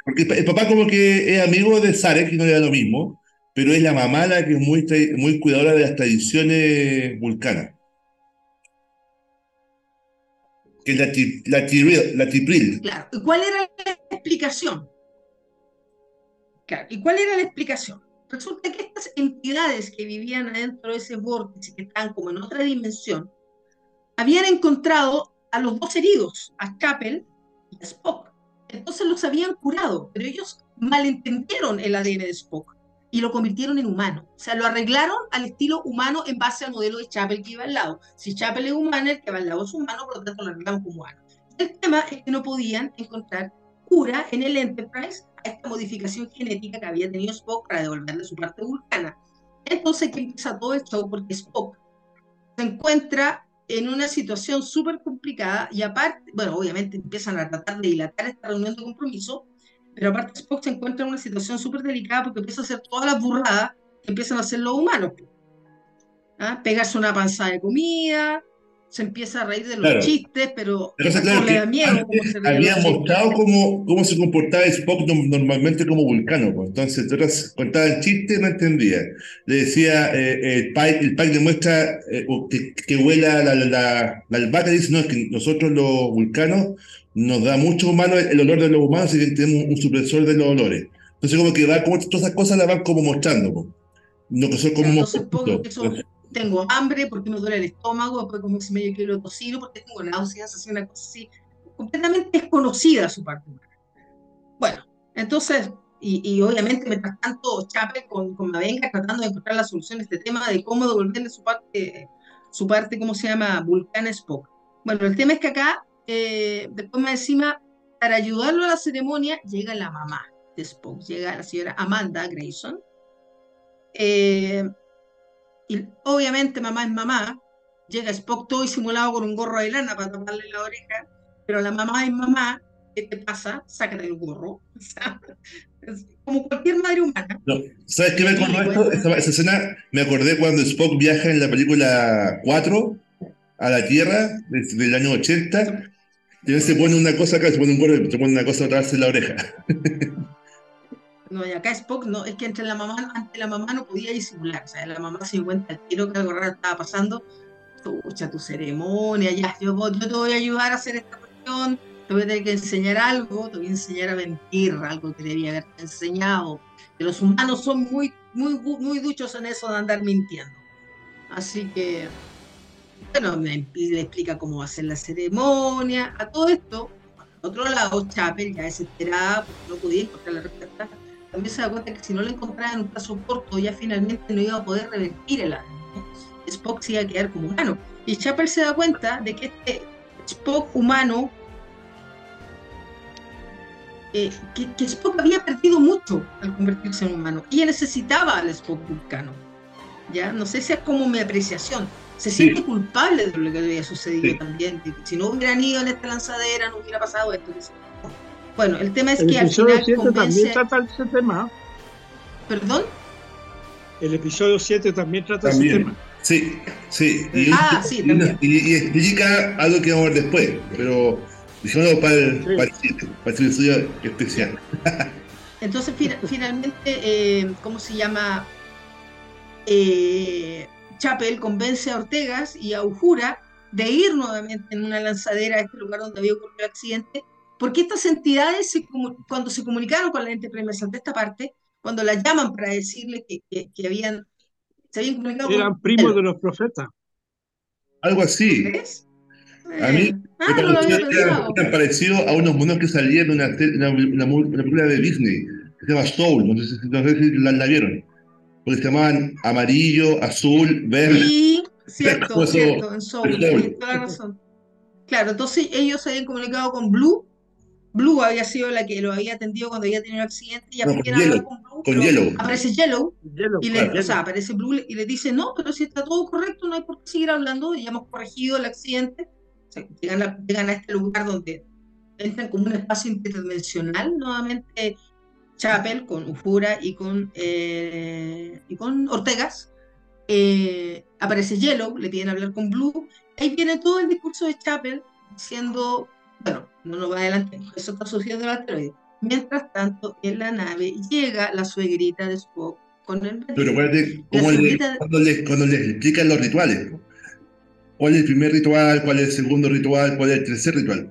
porque el papá como que es amigo de Sarek y no le da lo mismo, pero es la mamá la que es muy, muy cuidadora de las tradiciones vulcanas. Que es la, la, tripril. Claro. ¿Y cuál era la explicación? Claro. ¿Y cuál era la explicación? Resulta que estas entidades que vivían adentro de ese vórtice, que estaban como en otra dimensión, habían encontrado a los dos heridos, a Capel y a Spock. Entonces los habían curado, pero ellos malentendieron el ADN de Spock y lo convirtieron en humano. O sea, lo arreglaron al estilo humano en base al modelo de Chapel que iba al lado. Si Chapel es humano, el que va al lado es humano, por lo tanto lo arreglamos como humano. El tema es que no podían encontrar cura en el Enterprise a esta modificación genética que había tenido Spock para devolverle su parte vulcana. Entonces, ¿qué empieza todo esto? Porque Spock se encuentra en una situación súper complicada y aparte, bueno, obviamente empiezan a tratar de dilatar esta reunión de compromiso pero aparte Spock se encuentra en una situación súper delicada porque empieza a hacer todas las burradas que empiezan a hacer los humanos. ¿Ah? Pegarse una panza de comida, se empieza a reír de los chistes, pero, no le da miedo. había mostrado cómo, cómo se comportaba Spock normalmente como vulcano. Pues. Entonces, tú contaba el chiste no entendía. Le decía, eh, el Pike, el Pike demuestra eh, que, que, huela la, la, la, la albahaca y dice, no, es que nosotros los vulcanos nos da mucho humano el olor de los humanos y que tenemos un supresor de los olores. Entonces, como que va, como todas esas cosas las van como mostrando. No que son como Entonces, tengo hambre porque me duele el estómago, después como si medio kilo de tocino, porque tengo náuseas, así una cosa así, completamente desconocida su parte Bueno, entonces, y, y, obviamente mientras tanto Chape con, con Mavenga tratando de encontrar la solución a este tema de cómo devolverle su parte, su parte, ¿cómo se llama? Vulcana Spock. Bueno, el tema es que acá eh, después más encima, para ayudarlo a la ceremonia, llega la mamá de Spock, llega la señora Amanda Grayson. Eh, y obviamente mamá es mamá, llega Spock todo disimulado con un gorro de lana para taparle la oreja, pero la mamá es mamá, ¿qué te pasa? Sácate el gorro. como cualquier madre humana. ¿Sabes qué me acordó esto? Esa, escena me acordé cuando Spock viaja en la película 4 a la Tierra del año 80 y se pone una cosa acá, se pone un gorro, se pone una cosa atrás en la oreja. No, y acá Spock, no, es que entre la mamá, ante la mamá no podía disimular. O sea, la mamá se dio cuenta al tiro que algo raro estaba pasando. Escucha tu ceremonia, ya, yo, yo te voy a ayudar a hacer esta cuestión, te voy a tener que enseñar algo, te voy a enseñar a mentir, algo que debía haberte enseñado. Los humanos son muy, muy, muy duchos en eso de andar mintiendo. Así que bueno, me, le explica cómo va a ser la ceremonia, a todo esto. Por otro lado, Chapel, ya desesperada, no podía encontrar la respuesta, también se da cuenta que si no la encontraba en un plazo corto, ya finalmente no iba a poder revertir el ADN. Spock se iba a quedar como humano. Y Chapel se da cuenta de que este Spock humano, eh, que, que, Spock había perdido mucho al convertirse en humano. Y ella necesitaba al Spock vulcano. ¿ya? No sé si es como mi apreciación se siente culpable de lo que había sucedido también. Si no hubieran ido en esta lanzadera, no hubiera pasado esto. Bueno, el tema es que al final también trata ese tema. ¿Perdón? El episodio 7 también trata ese tema. Sí, sí. Y, ah, sí, también. Y, explica algo que vamos a ver después, pero dijimos para el, para el 7, para el episodio especial. Entonces, finalmente, eh, ¿cómo se llama? Eh, Chapel convence a Ortegas y a Ujura de ir nuevamente en una lanzadera a este lugar donde había ocurrido el accidente, porque estas entidades, cuando se comunicaron con la ente de esta parte, cuando la llaman para decirle que, que, habían, se habían comunicado Eran primos de los profetas. Algo así. A mí eh. ah, me pareció, parecido a unos monos que salían en una, una, película de Disney, que se llama Soul, no sé si, no sé si la, la vieron porque se llamaban amarillo, azul, verde. Sí, cierto, cierto, en Soul, toda la razón. Claro, entonces ellos se habían comunicado con Blue. Blue había sido la que lo había atendido cuando había tenido el accidente y no, con Blue Con Yellow. Aparece Yellow, y le, o sea, aparece Blue y le dice, no, pero si está todo correcto, no hay por qué seguir hablando, ya hemos corregido el accidente. O sea, llegan, a, llegan a este lugar donde entran como un espacio interdimensional nuevamente Chapel con Ufura y con, eh, y con Ortegas. Eh, aparece Yellow, le piden hablar con Blue. Ahí viene todo el discurso de Chapel diciendo, bueno, no nos va adelante, eso está sucediendo en el asteroide. Mientras tanto, en la nave llega la suegrita de Spock con el... Pero acuérdate, ¿cómo le, cuando, les, cuando les explican los rituales, ¿cuál es el primer ritual, cuál es el segundo ritual, cuál es el tercer ritual?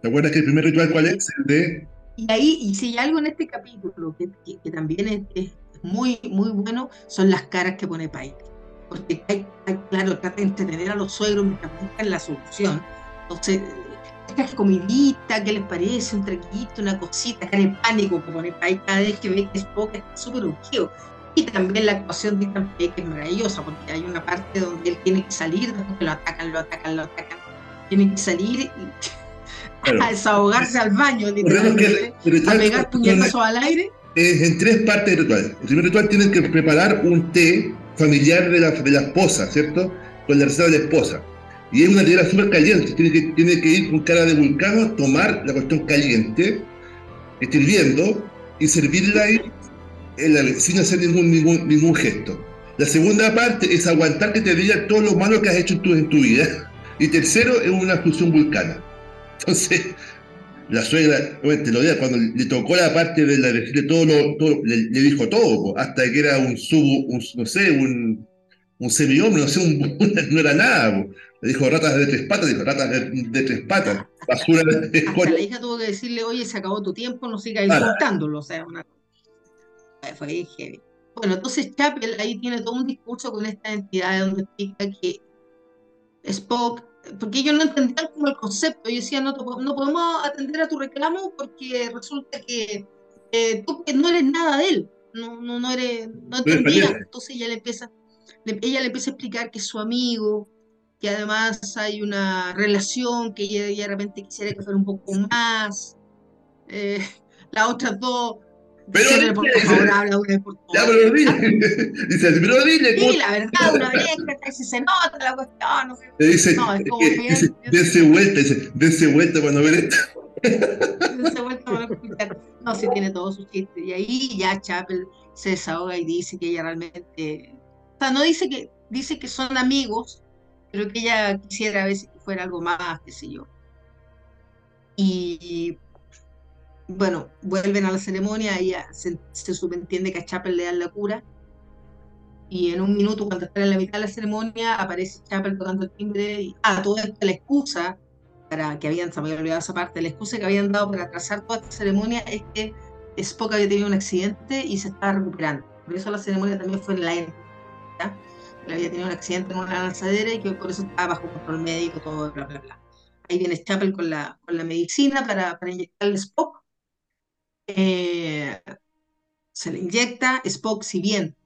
¿Te acuerdas que el primer ritual cuál es? El de y ahí, y si hay algo en este capítulo que, que, también es, muy, muy bueno, son las caras que pone Pike. Porque hay, claro, trata de entretener a los suegros mientras buscan la solución. Entonces, esta comidita, ¿qué les parece? Un traquito, una cosita, cara de pánico que pone Pike cada vez que ve que es poca, está súper urgido. Y también la actuación de Ethan Peck es maravillosa, porque hay una parte donde él tiene que salir, después que lo atacan, lo atacan, lo atacan. Tiene que salir y a desahogarse al baño, a pegar puñetazos al aire. Es en tres partes del ritual. El primer ritual tienen que preparar un té familiar de la, de la esposa, ¿cierto? Con la receta de la esposa. Y es una tierra súper caliente, tiene que, tiene que ir con cara de vulcano, tomar la cuestión caliente, hirviendo, y servirla sin hacer ningún, ningún, ningún gesto. La segunda parte es aguantar que te diga todo lo malo que has hecho en tu, en tu vida. Y tercero es una fusión vulcana. Entonces, la suegra, cuando le tocó la parte de la todo, le, dijo todo, hasta que era un sub, un, no sé, un, un semi-hombre, no sé, un, no era nada. Dijo ratas de tres patas, dijo ratas de, tres patas, basura de Hasta la hija tuvo que decirle, oye, se acabó tu tiempo, no sigas insultándolo, o sea, una... fue heavy. Bueno, entonces Chapel ahí tiene todo un discurso con esta entidad donde explica que Spock porque ellos no entendían como el concepto. Yo decía, no, no podemos atender a tu reclamo porque resulta que eh, tú no eres nada de él, no, no, no eres, no entendía. Entonces ella le empieza, ella le empieza a explicar que es su amigo, que además hay una relación que ella, de repente quisiera que fuera un poco más. Eh, las otras dos pero dile, por favor, habla una por Ya, pero dile. Dice, pero dile. Sí, la verdad, una vez que se nota la cuestión. No sé. Dice, no, es como que, dice, dense vuelta, dice, dense vuelta cuando ven esto. dense vuelta cuando escuchar. No, sí tiene todo su chiste. Y ahí ya Chapel se desahoga y dice que ella realmente. O sea, no dice que, dice que son amigos, pero que ella quisiera a veces que fuera algo más, qué sé yo. Y bueno, vuelven a la ceremonia y se, se, subentiende que a Chapel le dan la cura. Y en un minuto, cuando están en la mitad de la ceremonia, aparece Chapel tocando el timbre. Y, ah, toda esta la excusa para que habían, se me había olvidado esa parte, la excusa que habían dado para atrasar toda esta ceremonia es que Spock había tenido un accidente y se estaba recuperando. Por eso la ceremonia también fue en la ENT. Él había tenido un accidente en una lanzadera y que por eso estaba bajo control médico, todo, bla, bla, bla. Ahí viene Chapel con la, con la medicina para, para inyectarle Spock eh, se le inyecta, Spock, si bien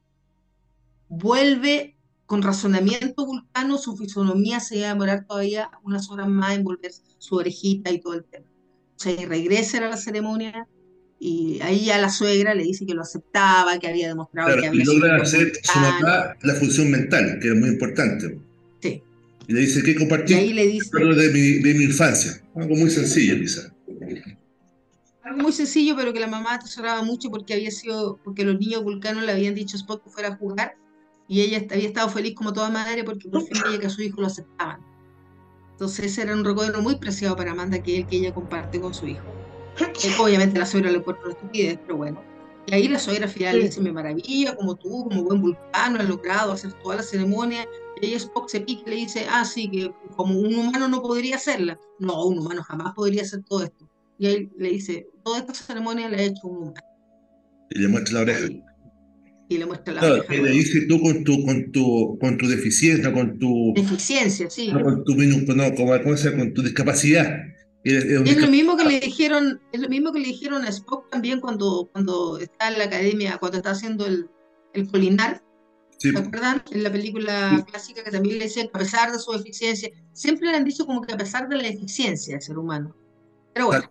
vuelve con razonamiento vulcano, su fisonomía se va a demorar todavía unas horas más en volver su orejita y todo el tema. O sea, regresa a la ceremonia y ahí ya la suegra le dice que lo aceptaba, que había demostrado que había y logra hacer su la función mental, que es muy importante. Sí. Y le dice que compartir y ahí le dice, de mi, de mi infancia. Algo muy sencillo, quizás muy sencillo, pero que la mamá atesoraba mucho porque había sido, porque los niños vulcanos le habían dicho a Spock que fuera a jugar y ella había estado feliz como toda madre porque por fin veía que a su hijo lo aceptaban. Entonces ese era un recuerdo muy preciado para Amanda que, que ella comparte con su hijo. Eh, obviamente la suegra le cuerpo la estupidez, pero bueno. Y ahí la suegra final le dice, me maravilla, como tú, como buen vulcano, has logrado hacer toda la ceremonia. Y ella Spock se pica y le dice, ah, sí, que como un humano no podría hacerla. No, un humano jamás podría hacer todo esto. Y él le dice, toda esta ceremonia le ha hecho un humano. Y le muestra la oreja. Y, le muestra la oreja. Y le dice tú con tu, con tu, con tu deficiencia, con tu... Deficiencia, sí. No, con tu, no, ¿cómo se con tu discapacidad. Es, lo mismo que le dijeron, es lo mismo que le dijeron a Spock también cuando, cuando está en la academia, cuando está haciendo el, el colinar. Sí. ¿Se acuerdan? En la película clásica que también le decían a pesar de su deficiencia, siempre le han dicho como que a pesar de la deficiencia del ser humano. Pero bueno.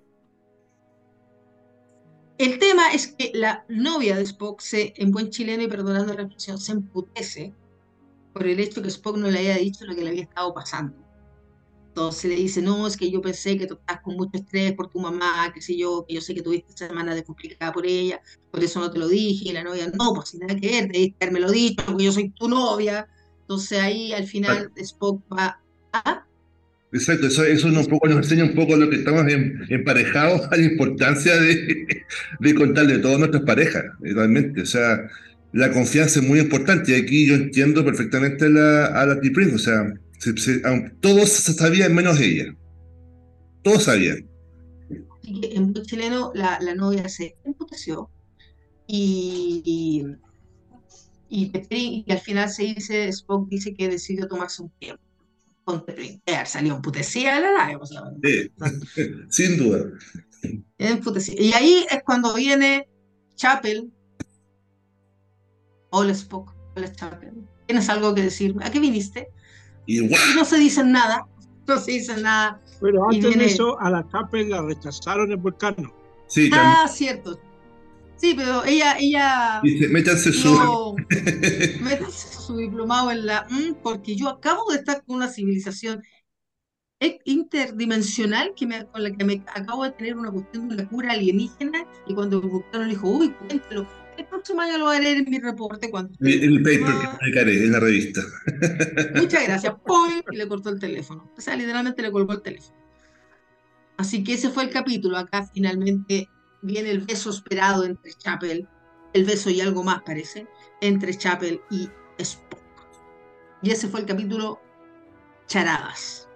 el tema es que la novia de Spock, se, en buen chileno y perdonando la expresión, se emputece por el hecho que Spock no le haya dicho lo que le había estado pasando. Entonces le dice, no, es que yo pensé que tú estás con mucho estrés por tu mamá, que sé yo, que yo sé que tuviste semana de complicada por ella, por eso no te lo dije, y la novia, no, pues sin nada que ver, debiste haberme lo dicho, porque yo soy tu novia. Entonces ahí al final Spock va a... Exacto, eso, eso un poco, nos enseña un poco lo que estamos emparejados a la importancia de, de contarle a todas nuestras parejas, realmente. O sea, la confianza es muy importante y aquí yo entiendo perfectamente la, a la T-Prince, o sea, todos sabían menos ella. Todos sabían. En chileno la, la novia se emputeció y, y, y, al final se dice, Spock dice que decidió tomarse un tiempo con Teprin. Salió emputecida la nave. Sí, sin duda. Y ahí es cuando viene Chapel. Hola Spock, hola Chapel. ¿Tienes algo que decirme? ¿A qué viniste? Y no se dicen nada, no se dicen nada. Pero antes de eso, a la Chapel la rechazaron en Vulcano. Sí, ah, cierto. Sí, pero ella, ella. Dice, métanse su. métanse su diplomado en la. Mm, porque yo acabo de estar con una civilización interdimensional que me, con la que me acabo de tener una cuestión de una cura alienígena. Y cuando Vulcano le dijo, uy, cuéntelo, el próximo año lo voy a leer en mi reporte. Cuando el, paper que publicaré en la revista. Muchas gracias. Y le cortó el teléfono. O sea, literalmente le colgó el teléfono. Así que ese fue el capítulo. Acá finalmente viene el beso esperado entre Chapel, el beso y algo más parece, entre Chapel y Spock. Y ese fue el capítulo Charadas.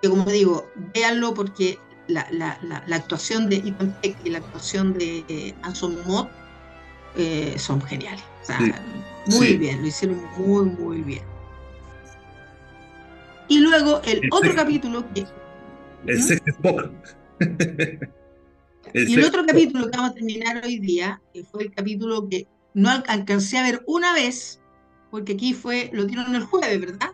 Que como digo, véanlo porque la, la, la, actuación de Ethan Peck y la actuación de eh, Anson Mott eh, son geniales. muy bien, lo hicieron muy, muy bien. Y luego el, otro capítulo que. El ¿Mm? sexto Spock. y el otro capítulo que vamos a terminar hoy día, que fue el capítulo que no alcancé a ver una vez, porque aquí fue, lo dieron el jueves, ¿verdad?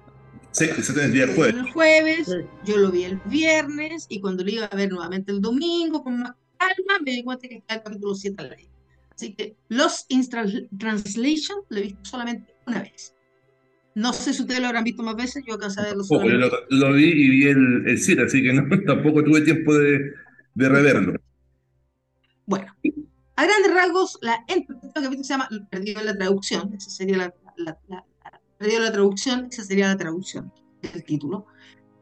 Sí, ese el día jueves. El jueves, yo lo vi el viernes, y cuando lo iba a ver nuevamente el domingo, con más calma, me di cuenta que está el capítulo 7 al aire. Así que los in Translation lo he visto solamente una vez. No sé si ustedes lo habrán visto más veces, yo alcancé a verlo solamente. Lo, lo, vi y vi el, el 7, así que no, tampoco tuve tiempo de, de reverlo. Bueno, a grandes rasgos, la, capítulo se llama Perdido la traducción, esa sería la, la, la, Perdido la traducción, esa sería la traducción del título.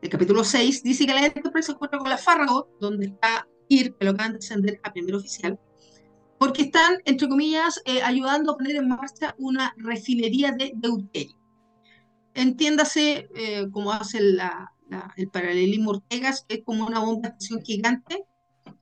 El capítulo 6 dice que la Enterprise se encuentra con la Farragut, donde está Ir, que lo acaban de ascender a primer oficial, porque están, entre comillas, eh, ayudando a poner en marcha una refinería de deuterio. Entiéndase, eh, como hace la, el paralelismo Ortegas, que es como una bomba de gigante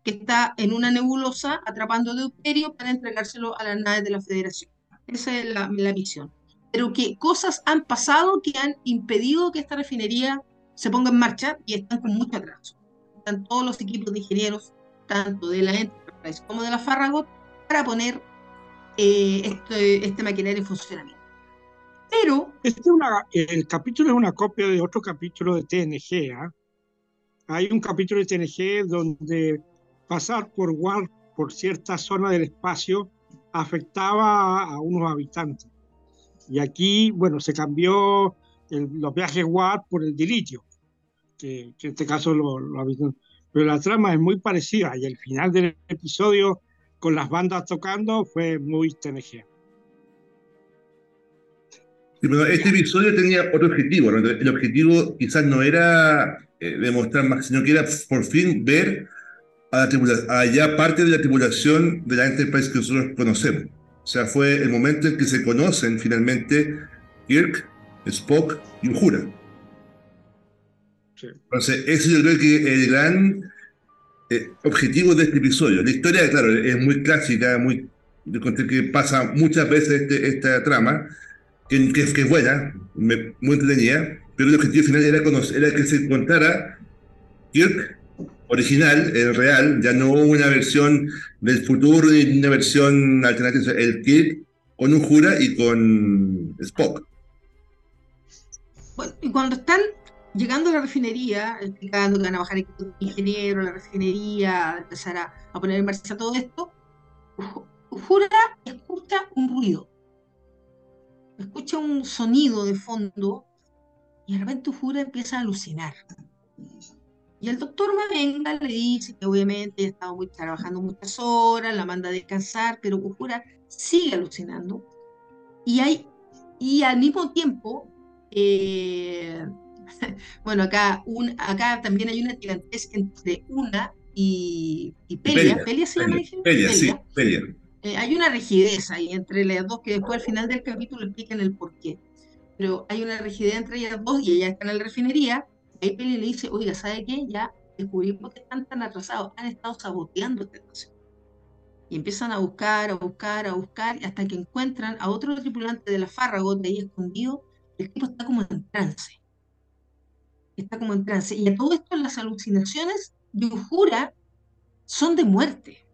que está en una nebulosa atrapando deuterio para entregárselo a las naves de la Federación. Esa es la, la misión. Pero que cosas han pasado que han impedido que esta refinería se ponga en marcha y están con mucho atraso. Están todos los equipos de ingenieros, tanto de la Enterprise como de la Farragut, para poner eh, este, este, maquinaria en funcionamiento. Pero... Este una, el capítulo es una copia de otro capítulo de TNG. ¿ah? Hay un capítulo de TNG donde pasar por Warp, por cierta zona del espacio, afectaba a unos habitantes. Y aquí, bueno, se cambió los viajes Warp por el dilitio, que, en este caso lo, lo Pero la trama es muy parecida y el final del episodio con las bandas tocando fue muy TNG. este episodio tenía otro objetivo. El objetivo quizás no era eh, demostrar más, sino que era por fin ver a, ya parte de la tripulación de la Enterprise que nosotros conocemos. O sea, fue el momento en que se conocen finalmente Kirk, Spock y Uhura. Entonces, ese yo creo que el gran eh, objetivo de este episodio. La historia, claro, es muy clásica, muy que pasa muchas veces este, esta trama, que, que, es buena, muy entretenida, pero el objetivo final era, conocer, era que se encontrara Kirk original, el real, ya no una versión del futuro ni una versión alternativa, el kit con un jura y con Spock. Bueno, y cuando están llegando a la refinería, explicando que van a bajar el ingeniero, la refinería, a empezar a, poner en marcha todo esto, Jura escucha un ruido, escucha un sonido de fondo y de repente Jura empieza a alucinar. Y el doctor Mavenga le dice que obviamente ha estado muy, trabajando muchas horas, la manda a descansar, pero Ujura sigue alucinando. Y, hay, y al mismo tiempo, eh, bueno, acá, un, acá también hay una tirantez entre una y, y Pelia. Pelia, se llama? Pelia, sí, Pelia. Eh, hay una rigidez ahí entre las dos que después al final del capítulo explican el porqué. Pero hay una rigidez entre ellas dos y ella está en la refinería ahí Peli le dice, oiga, ¿sabe qué? Ya descubrimos que están tan atrasados, han estado saboteando esta estación. Y empiezan a buscar, a buscar, a buscar, hasta que encuentran a otro tripulante de la Farragut de ahí escondido. El tipo está como en trance. Está como en trance. Y a todo esto, las alucinaciones de Ujura son de muerte.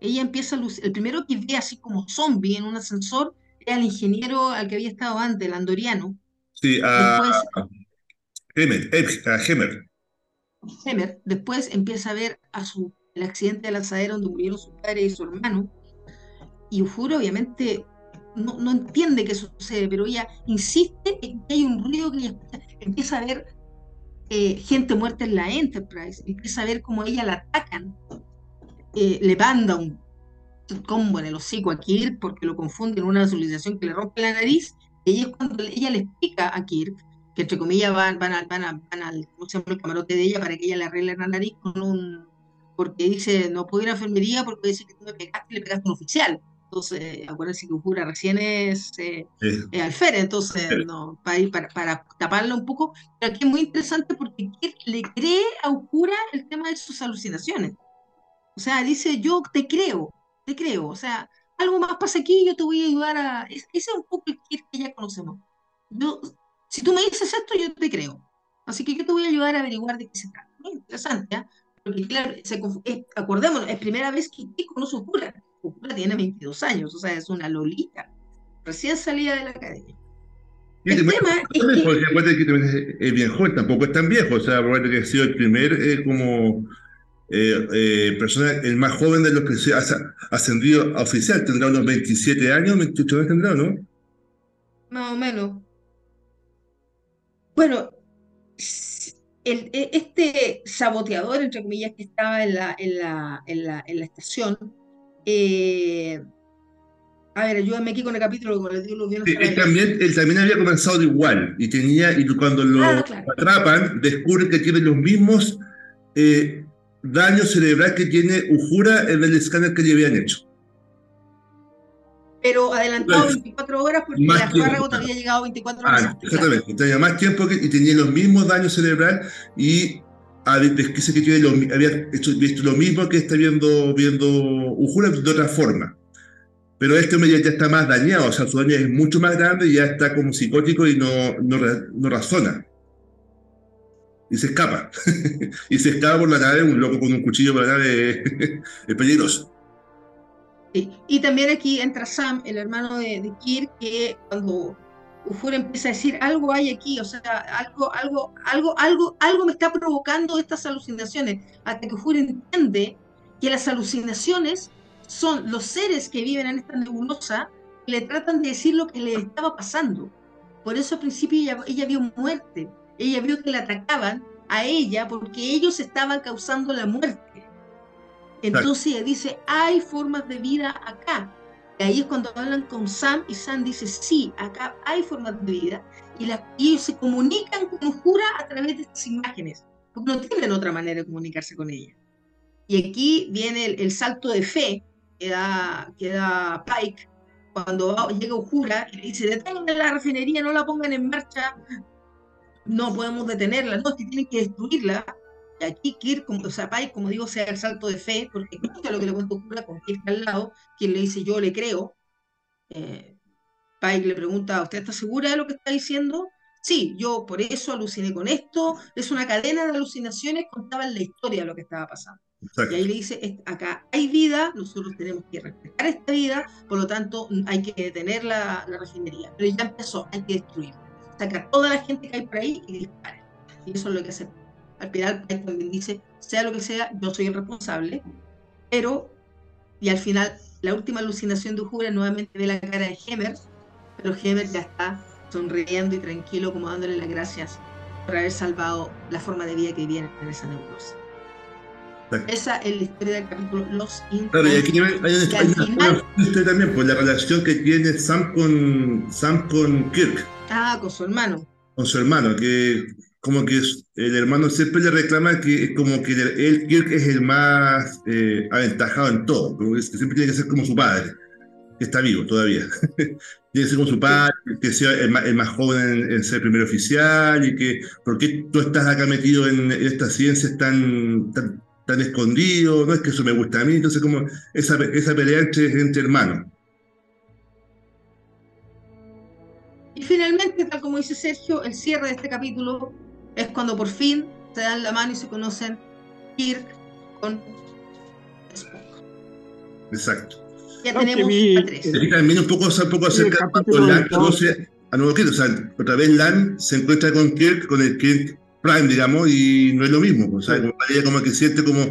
Ella empieza a el primero que ve así como zombie en un ascensor era el ingeniero al que había estado antes, el andoriano. Sí, a, Hemer, Hemer. Después empieza a ver a su, el accidente del lanzadera donde murieron su padre y su hermano. Y Ufuro obviamente no, no, entiende qué sucede, pero ella insiste en que hay un ruido que ella Empieza a ver eh, gente muerta en la Enterprise. Empieza a ver cómo ella la atacan. Eh, le manda un combo en el hocico a Kirk porque lo confunde en una visualización que le rompe la nariz. Y ella es cuando ella le explica a Kirk que entre comillas van, van, al, el camarote de ella para que ella le arregle la nariz con un porque dice no puedo ir a enfermería porque dice que tú me pegaste y le pegaste a un oficial entonces acuérdense que Ujura recién es, eh, alférez entonces no para, para, para taparla un poco pero aquí es muy interesante porque le cree a Ujura el tema de sus alucinaciones o sea dice yo te creo te creo o sea algo más pasa aquí yo te voy a ayudar a ese es un poco el Kirk que ya conocemos yo si tú me dices esto, yo te creo. Así que yo te voy a ayudar a averiguar de qué se trata. Muy interesante, ¿eh? Porque claro, se, acordémonos, es primera vez que conoce a Ukura. Tiene 22 años, o sea, es una lolita. Recién salida de la academia. el tema es que... Porque que es bien joven, tampoco es tan viejo. O sea, que ha sido el primer eh, como eh, eh, persona, el más joven de los que se ha ascendido a oficial. Tendrá unos 27 años, 28 años tendrá, ¿no? Más o menos. Bueno, e, este saboteador, entre comillas, que estaba en la, en la, en la, en la estación, eh, a ver, ayúdame aquí con el capítulo, como les digo, lo él, también, él también había comenzado igual, y tenía, y cuando lo ah, atrapan, descubre que tiene los mismos eh, daños cerebrales que tiene Ujura en el escáner que le habían hecho. Pero adelantado 24 horas porque la espárrago había llegado 24 horas. Ah, exactamente, tenía más tiempo que, y tenía los mismos daños cerebral y lo, había visto lo mismo que está viendo, viendo Ujura de otra forma. Pero este hombre ya, está más dañado, o sea, su daño es mucho más grande y ya está como psicótico y no, no, no razona. Y se escapa. y se escapa por la nave, un loco con un cuchillo por la nave es peligroso. Y también aquí entra Sam, el hermano de, de Kirk, que cuando Ufur empieza a decir algo hay aquí, o sea, algo, algo, algo, algo, algo me está provocando estas alucinaciones, hasta que Ufur entiende que las alucinaciones son los seres que viven en esta nebulosa que le tratan de decir lo que le estaba pasando. Por eso al principio ella, ella vio muerte, ella vio que la atacaban a ella porque ellos estaban causando la muerte. Entonces dice, hay formas de vida acá. Y ahí es cuando hablan con Sam y Sam dice, sí, acá hay formas de vida. Y, la, ellos se comunican con Jura a través de estas imágenes, porque no tienen otra manera de comunicarse con ella. Y aquí viene el, salto de fe que da, que da Pike cuando llega Ujura y le dice, detengan la refinería, no la pongan en marcha, no podemos detenerla, no, es que tienen que destruirla aquí Kirk, como, o sea, como digo, sea el salto de fe, porque escucha lo que le cuento con Kirk al lado, quien le dice yo le creo. Eh, Pike le pregunta, ¿usted está segura de lo que está diciendo? Sí, yo por eso aluciné con esto. Es una cadena de alucinaciones, contaban la historia de lo que estaba pasando. Y ahí le dice, acá hay vida, nosotros tenemos que respetar esta vida, por lo tanto hay que detener la, la refinería. Pero ya empezó, hay que destruirla. Saca toda la gente que hay por ahí y dispare. Y eso es lo que hace al final también dice, sea lo que sea, yo soy el responsable, pero y al final la última alucinación de Uhura nuevamente ve la cara de Hemer, pero Hemer ya está sonriendo y tranquilo como dándole las gracias por haber salvado la forma de vida que viene en esa nebulosa. Esa es la historia del capítulo Los Claro, y aquí hay, una, historia también, pues la relación que tiene Sam con, Sam con Kirk. Ah, con su hermano. Con su hermano, que como que el hermano siempre le reclama que como que él, Kirk es el más eh, aventajado en todo, como que siempre tiene que ser como su padre, que está vivo todavía. tiene que ser como su padre, que sea el más, joven en, ser primer oficial y que, ¿por qué tú estás acá metido en, estas ciencias tan, tan tan escondido, no es que eso me gusta a mí, entonces como esa, esa pelea entre, entre hermanos. Finalmente, tal como dice Sergio, el cierre de este capítulo es cuando por fin se dan la mano y se conocen Kirk con Spock. Exacto. Ya tenemos a tres. también un poco, un poco acerca de Lan, conoce a nuevo Kirk, o sea, otra vez Lan se encuentra con Kirk, con el Kirk Prime, digamos, y no es lo mismo. O sea, como, como que siente como,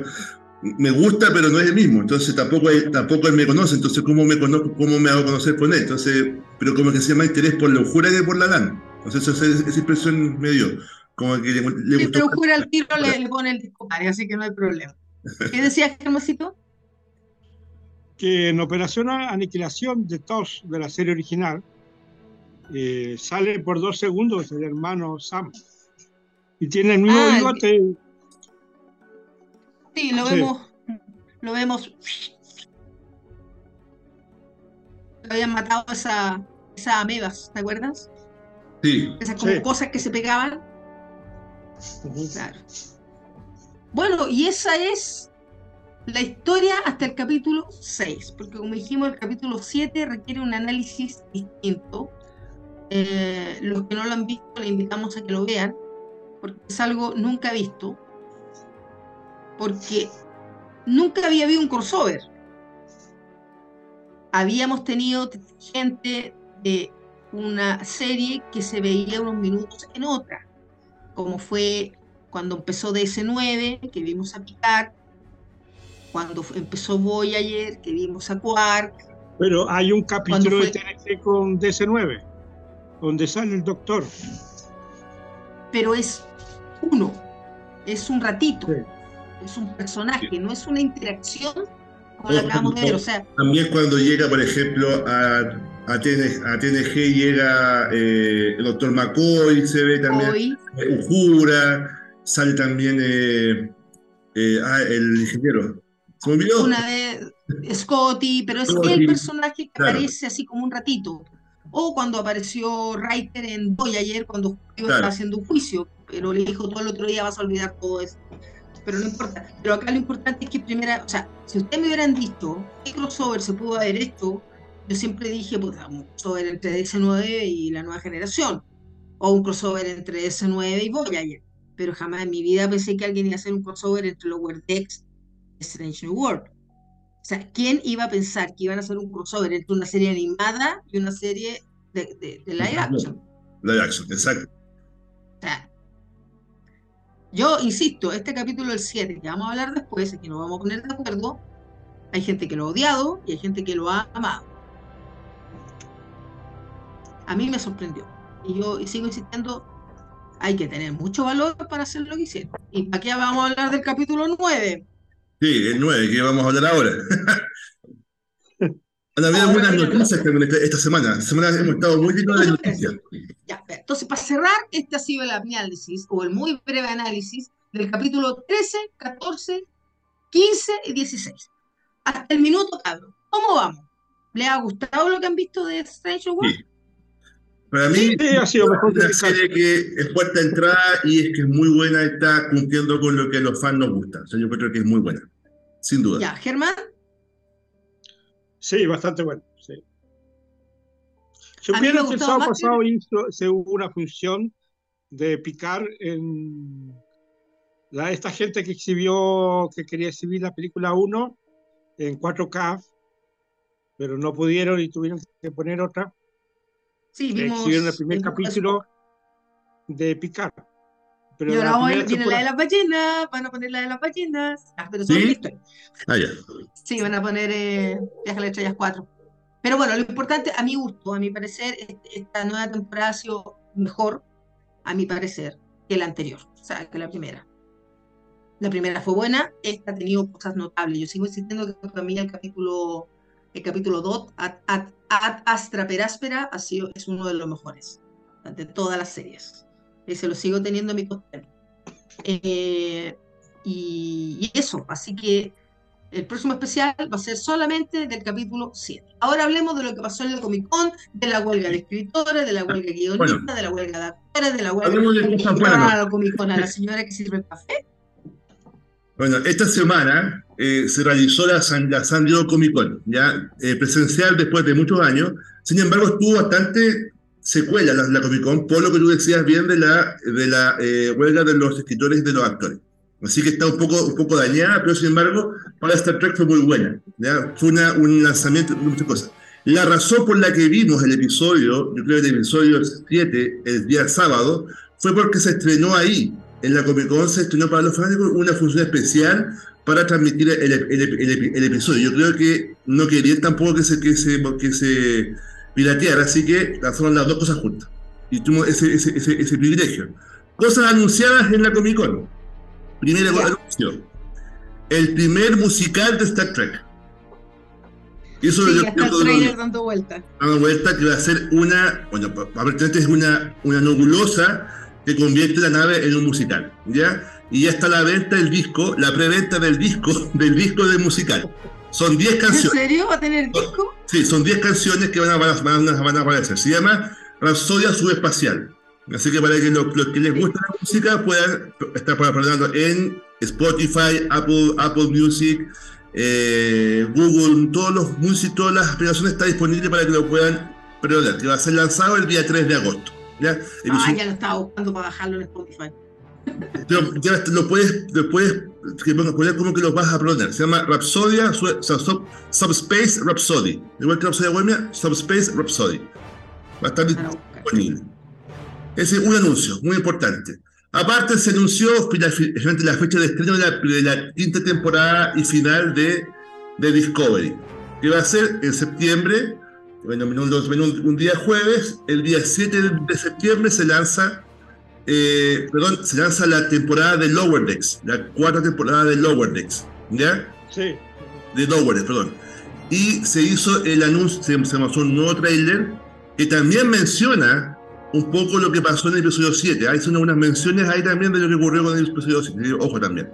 me gusta, pero no es el mismo. Entonces tampoco él, tampoco él me conoce. Entonces, ¿cómo me conozco, cómo me hago conocer con él? Entonces, pero como que se llama interés por la jura que por la LAN. Entonces, esa, esa impresión me dio. Como que le, le sí, pero jura al tiro le, le, pone el discopario, así que no hay problema. ¿Qué decías, Germosito? Que en Operación Aniquilación de TOS de la serie original eh, sale por dos segundos el hermano Sam. Y tiene el mismo ah, bigote. Sí, lo vemos. Lo vemos. Lo habían matado esa, esas amebas, ¿te acuerdas? Sí. Esas como cosas que se pegaban. Claro. Bueno, y esa es la historia hasta el capítulo 6, porque como dijimos, el capítulo 7 requiere un análisis distinto. Eh, los que no lo han visto, le invitamos a que lo vean porque es algo nunca visto, porque nunca había habido un crossover. Habíamos tenido gente de una serie que se veía unos minutos en otra, como fue cuando empezó DS9, que vimos a Picard, cuando empezó Voyager, que vimos a Quark. Pero hay un capítulo de TNG con DS9, donde sale el doctor. Pero es uno, es un ratito, es un personaje, no es una interacción como la acabamos de ver. O sea, también cuando llega, por ejemplo, a, a, TNG, llega eh, el doctor McCoy, se ve también Ujura, sale también eh, eh, ah, el ingeniero. ¿Se me olvidó? Una de Scotty, pero es el personaje que aparece así como un ratito. O cuando apareció Reiter en ayer cuando estaba haciendo un juicio, pero le dijo todo el otro día vas a olvidar todo eso. Pero no importa. Pero acá lo importante es que primera, o sea, si ustedes me hubieran dicho qué crossover se pudo haber hecho, yo siempre dije, pues un crossover entre DS9 y la nueva generación, o un crossover entre DS9 y Voyager. Pero jamás en mi vida pensé que alguien iba a hacer un crossover entre Lower Decks y Strange New World. O sea, ¿quién iba a pensar que iban a hacer un crossover entre una serie animada y una serie de, de, de live action? Live action, exacto. O sea, yo insisto, este capítulo del 7, que vamos a hablar después, que nos vamos a poner de acuerdo, hay gente que lo ha odiado y hay gente que lo ha amado. A mí me sorprendió. Y yo sigo insistiendo, hay que tener mucho valor para hacer lo que hicieron. ¿Y para qué vamos a hablar del capítulo 9? Sí, el 9, que vamos a hablar ahora. Han habido buenas noticias también esta, semana. Esta semana hemos estado muy llenos de noticias. Ya, entonces, para cerrar, este ha sido el análisis, o el muy breve análisis, del capítulo 13, 14, 15 y 16. Hasta el minuto, cabrón. ¿Cómo vamos? ¿Le ha gustado lo que han visto de Strange World? Sí. Para mí, ha sido mejor una serie que es puerta de entrada y es que es muy buena, está cumpliendo con lo que a los fans nos gusta. O sea, yo creo que es muy buena, sin duda. Ya, Germán. Sí, bastante bueno. Sí. Supieron que el sábado pasado hizo, se hubo una función de picar en la, esta gente que exhibió, que quería exhibir la película 1 en 4K, pero no pudieron y tuvieron que poner otra. Sí, vimos exhibieron el primer capítulo de picar. Pero y ahora hoy viene la de las ballenas, van a poner la de las ballenas. Ah, pero ¿Sí? Ah, ya. Sí, van a poner eh, Viaje a las Estrellas 4. Pero bueno, lo importante, a mi gusto, a mi parecer, esta nueva temporada ha sido mejor, a mi parecer, que la anterior, o sea, que la primera. La primera fue buena, esta ha tenido cosas notables. Yo sigo insistiendo que para mí el capítulo, el capítulo 2, Ad, Astra Peráspera, ha sido, es uno de los mejores de todas las series. Ese lo sigo teniendo en mi coste. Eh, y, y, eso, así que el próximo especial va a ser solamente del capítulo 7. Ahora hablemos de lo que pasó en la Comic Con, de la huelga de escritores, de la huelga guionista, de la huelga de actores, de la huelga de, a la Comic Con a la señora que sirve el café. Bueno, esta semana eh, se realizó la San, la San Diego Comic Con, ya eh, presencial después de muchos años. Sin embargo, estuvo bastante secuela la, la Comic Con, por lo que tú decías bien de la, de la eh, huelga de los escritores y de los actores. Así que está un poco, un poco dañada, pero sin embargo, para Star Trek fue muy buena. ¿ya? Fue una, un lanzamiento de muchas cosas. La razón por la que vimos el episodio, yo creo que el episodio 7, el día sábado, fue porque se estrenó ahí, en la Comic Con, se estrenó para los fanáticos una función especial para transmitir el, el, el, episodio. Yo creo que no querían tampoco que se, que se, que se pirateara, así que lanzaron las dos cosas juntas. Y tuvimos ese, ese, ese, ese privilegio. Cosas anunciadas en la Comic Con. Primera anuncio. El primer musical de Star Trek. Y eso sí, está el trailer dando vuelta. Dando vuelta que va a ser una, bueno, aparentemente es una, una nebulosa que convierte la nave en un musical, ¿ya? Y ya está a la venta el disco, la preventa del disco, del disco del musical. Son 10 canciones. ¿En serio? ¿Va a tener disco? Sí, son 10 canciones que van a, van, a, van a aparecer. Se llama Rapsodia Subespacial. Así que para que los, que les gusta la música puedan estar probando en Spotify, Apple, Apple Music, eh, Google, todos los music, todas las aplicaciones están disponibles para que lo puedan preordar, que va a ser lanzado el día 3 de agosto. ¿ya? Ah, ya lo estaba buscando para bajarlo en Spotify. ya lo puedes, lo puedes que poner como que lo vas a poner. Se llama Rhapsodia, Subspace Rhapsody. Igual que Rhapsodia Bohemia, Subspace Rhapsody. Va a estar disponible. Ese es un anuncio muy importante. Aparte, se anunció finalmente la fecha de estreno de la, quinta temporada y final de, de, Discovery, que va a ser en septiembre, bueno, un, día jueves, el día 7 de septiembre se lanza, eh, perdón, se lanza la temporada de Lower Decks, la cuarta temporada de Lower Decks, ¿ya? Sí. De Lower Decks, perdón. Y se hizo el anuncio, se, se mostró un nuevo trailer que también menciona un poco lo que pasó en el episodio 7. Hay son unas menciones ahí también de lo que ocurrió con el episodio 7. Ojo también.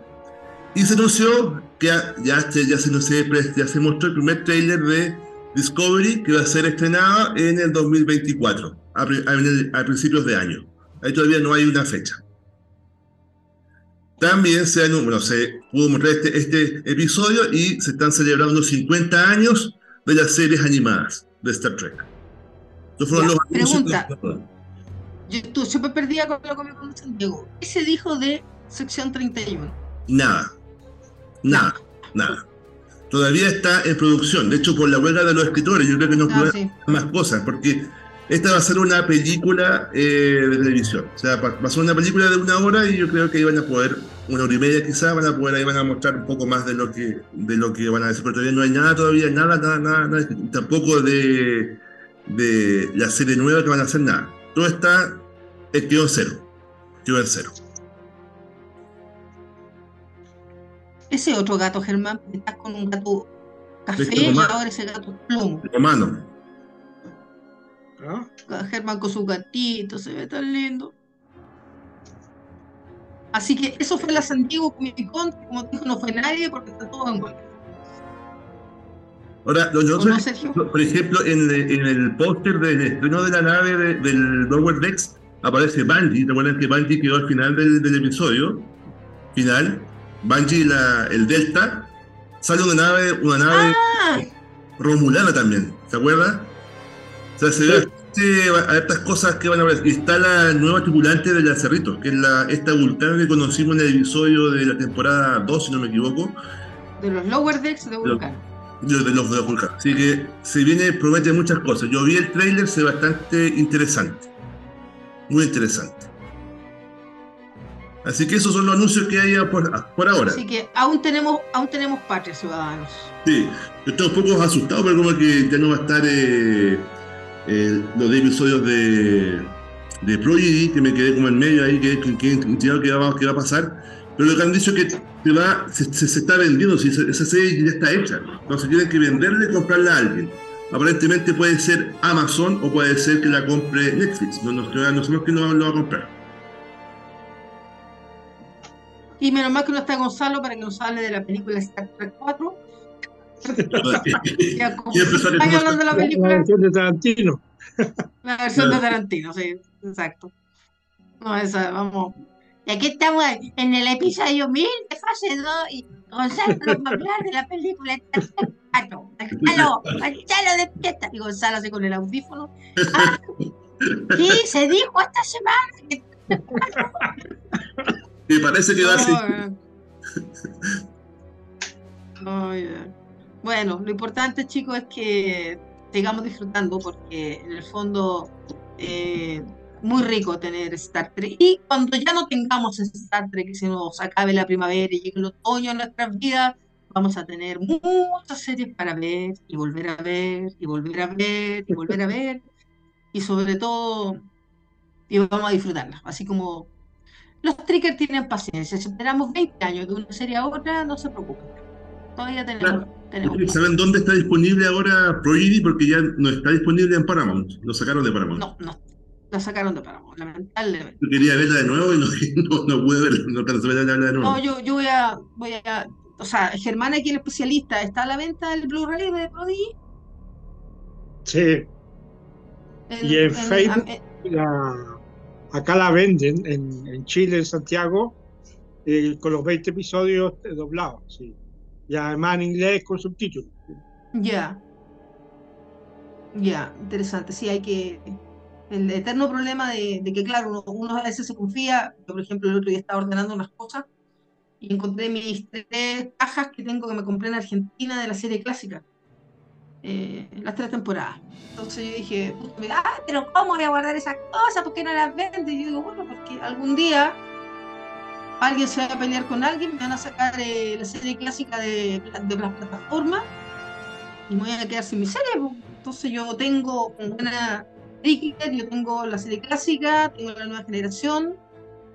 Y se anunció que ya, ya, se, ya se mostró el primer trailer de Discovery que va a ser estrenado en el 2024, a, a, principios de año. Ahí todavía no hay una fecha. También se, bueno, se pudo mostrar este, este episodio y se están celebrando 50 años de las series animadas de Star Trek. fueron los pregunta. Yo estuve súper perdida con lo que me contó Santiago. ¿Qué se dijo de sección 31? Nada. Nada. Nada. Todavía está en producción. De hecho, por la huelga de los escritores, yo creo que no ah, puede más cosas, porque esta va a ser una película eh, de televisión. O sea, va a ser una película de una hora y yo creo que ahí van a poder, una hora y media quizás, van a poder, ahí van a mostrar un poco más de lo que, de lo que van a decir. Pero todavía no hay nada, todavía, nada, nada, nada, nada tampoco de, de la serie nueva que van a hacer nada todo está, quedó en cero. Quedó en cero. Ese otro gato, Germán, estás con un gato café y ahora ese gato es plomo. Romano. ¿Ah? Germán con su gatito, se ve tan lindo. Así que eso fue la San Diego Comic Con, como dijo, no fue nadie porque está todo en contra. Ahora, por ejemplo, en, en el póster del estreno de la nave del Lower Decks aparece Bungie. Recuerden que Bungie quedó al final del, del episodio. Final. Bungie, la, el Delta. Sale una nave, una nave ah. romulana también. ¿Se acuerda? O sea, se ve a estas cosas que van a ver. Está la nueva tripulante de la Cerrito, que es la, esta vulcana que conocimos en el episodio de la temporada 2, si no me equivoco. De los Lower Decks de Vulcan de los de Vulcan. Así que se viene, promete muchas cosas. Yo vi el trailer, se ve bastante interesante. Muy interesante. Así que esos son los anuncios que hay por, ahora. Así que aún tenemos, aún tenemos patria, ciudadanos. Sí, yo estoy un poco asustado, pero como que ya no va a estar eh, eh, los episodios de, de Prodigy, que me quedé como en medio ahí, que, que, que, que va a pasar. Pero lo que han dicho es que se, va, se, está vendiendo, si esa serie ya está hecha. Entonces tienen que venderla y comprarla a alguien. Aparentemente puede ser Amazon o puede ser que la compre Netflix. No, no, no sabemos quién lo, lo va a comprar. Y menos mal que no está Gonzalo para que nos hable de la película Star Trek 4. Ya, hablando de la película. La versión de Tarantino. La versión de Tarantino, sí, exacto. No, esa, vamos. Y aquí estamos en el episodio 1000 de fase 2 y Gonzalo nos va a hablar de la película Star Trek 4. Gonzalo, Gonzalo, despierta. Y Gonzalo así con el audífono. Ah, ¿Qué se dijo esta semana? Me parece que va así. Bueno, lo importante, chicos, es que sigamos disfrutando porque en el fondo eh, muy rico tener Star Trek. Y cuando ya no tengamos Star Trek, si nos acabe la primavera y llegue el otoño en nuestras vidas, vamos a tener muchas series para ver y volver a ver y volver a ver y volver a ver. Y sobre todo, y vamos a disfrutarlas. Así como los trickers tienen paciencia. Si esperamos 20 años de una serie a otra, no se preocupen. Todavía tenemos. ¿Saben dónde está disponible ahora Prodigy? Porque ya no está disponible en Paramount. Lo sacaron de Paramount. No, no. Lo sacaron de Paramount, lamentablemente. Yo quería verla de nuevo y no, no, pude verla. No alcanzé a verla de nuevo. No, yo, yo voy a. Voy a o sea, Germán, aquí el especialista, ¿está a la venta el Blu-ray de Prodigy? Sí. y en, Facebook. la Acá la venden en, Chile, en Santiago, eh, con los 20 episodios doblados, sí. Y además en inglés con subtítulos. Ya. Ya, interesante. Sí, hay que. El eterno problema de, que, claro, uno, a veces se confía. Yo, por ejemplo, el otro día estaba ordenando unas cosas y encontré mis tres cajas que tengo que me compré en Argentina de la serie clásica. Eh, las tres temporadas. Entonces yo dije, ah, pero ¿cómo voy a guardar esas cosas? ¿Por qué no las vende? Y yo digo, bueno, porque algún día alguien se va a pelear con alguien, me van a sacar eh, la serie clásica de, de las plataformas y me voy a quedar sin mi serie. Entonces yo tengo buena Cricket, yo tengo la serie clásica, tengo la nueva generación,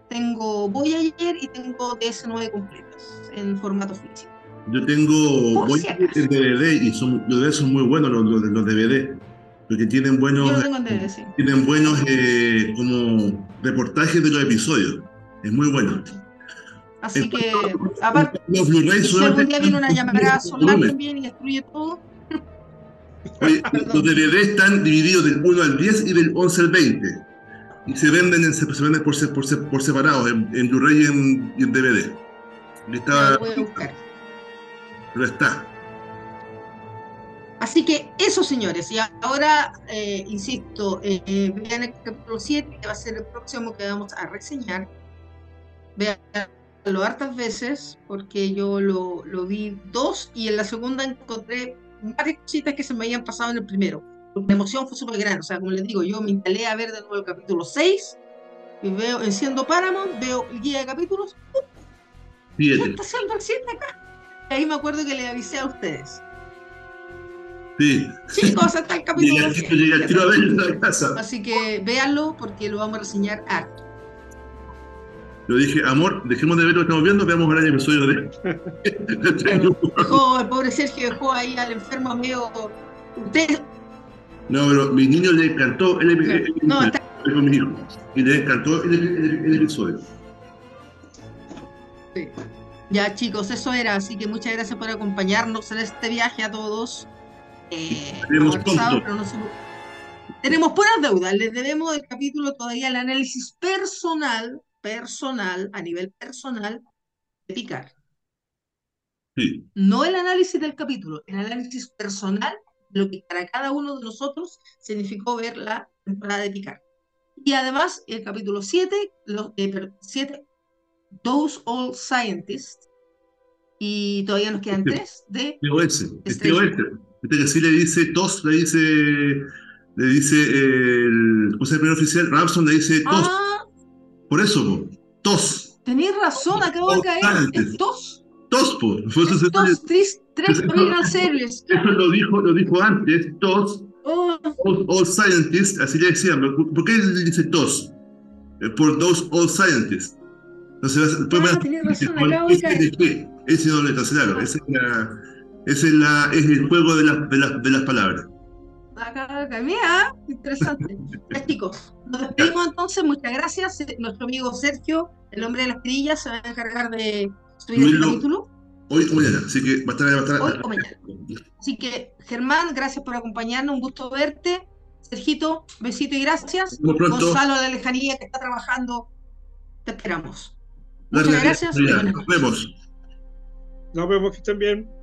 tengo Voyager y tengo DS9 completas en formato físico. Yo tengo voy en DVD y son, los DVD son muy buenos los, los, DVD, porque tienen buenos, tienen buenos eh, como reportajes de los episodios. Es muy bueno. Así que, aparte, los Blu-ray si algún día viene una llamada solar también y destruye todo. Oye, los DVD están divididos del 1 al 10 y del 11 al 20. Y se venden, en, se venden por, por, por separado, en, en Blu-ray y en, y en DVD. Está, pero está. Así que eso, señores. Y ahora, eh, insisto, eh, vean el capítulo 7, que va a ser el próximo que vamos a reseñar. Veanlo hartas veces, porque yo lo, lo, vi dos y en la segunda encontré varias cositas que se me habían pasado en el primero. La emoción fue súper grande. O sea, como les digo, yo me instalé a ver de nuevo el capítulo 6 y veo, enciendo Paramount, veo el guía de capítulos. ¿Qué está haciendo el 7 acá? ahí me acuerdo que le avisé a ustedes. Sí. Chicos, hasta el capítulo. a casa. Así que véanlo porque lo vamos a reseñar harto. Yo dije, amor, dejemos de ver lo que estamos viendo, veamos el episodio de. dejó, el pobre Sergio dejó ahí al enfermo amigo. Usted. No, pero mi niño le encantó el, episodio. no, está... con mi hijo. Y le encantó el, el episodio. Sí. Ya chicos, eso era, así que muchas gracias por acompañarnos en este viaje a todos. Eh, tenemos, tenemos puras deudas, les debemos el capítulo todavía el análisis personal, personal, a nivel personal, de Picar. Sí. No el análisis del capítulo, el análisis personal, lo que para cada uno de nosotros significó ver la temporada de Picar. Y además, el capítulo 7, los, eh, 7 Those All Scientists, y todavía nos quedan tres de... TOS, es TOS. Este que sí le dice TOS, le dice, le dice el, ¿cómo se el primer oficial? Ramson le dice TOS. Ah. Por eso, TOS. Tenéis razón, acabo de caer. Es TOS. TOS, por. TOS, tres, tres Series. Eso lo dijo, lo dijo antes, TOS. Oh. All, all, Scientists, así le decían. ¿Por qué dice TOS? Eh, por Those All Scientists. Entonces, después ah, tenés razón, acabo de caer. Ese no le claro. Ese es, la, es, es el juego de, la, de, de las palabras. Acá, acá, mira, interesante. nos despedimos entonces. Muchas gracias. Nuestro amigo Sergio, el hombre de las trillas, se va a encargar de subir el capítulo. Hoy o mañana, así que va a estar, va a estar Hoy o mañana. Así que, Germán, gracias por acompañarnos, un gusto verte. Sergito, besito y gracias. Gonzalo de la lejanía que está trabajando, te esperamos. Muchas gracias. Nos vemos. Nos vemos que estén bien.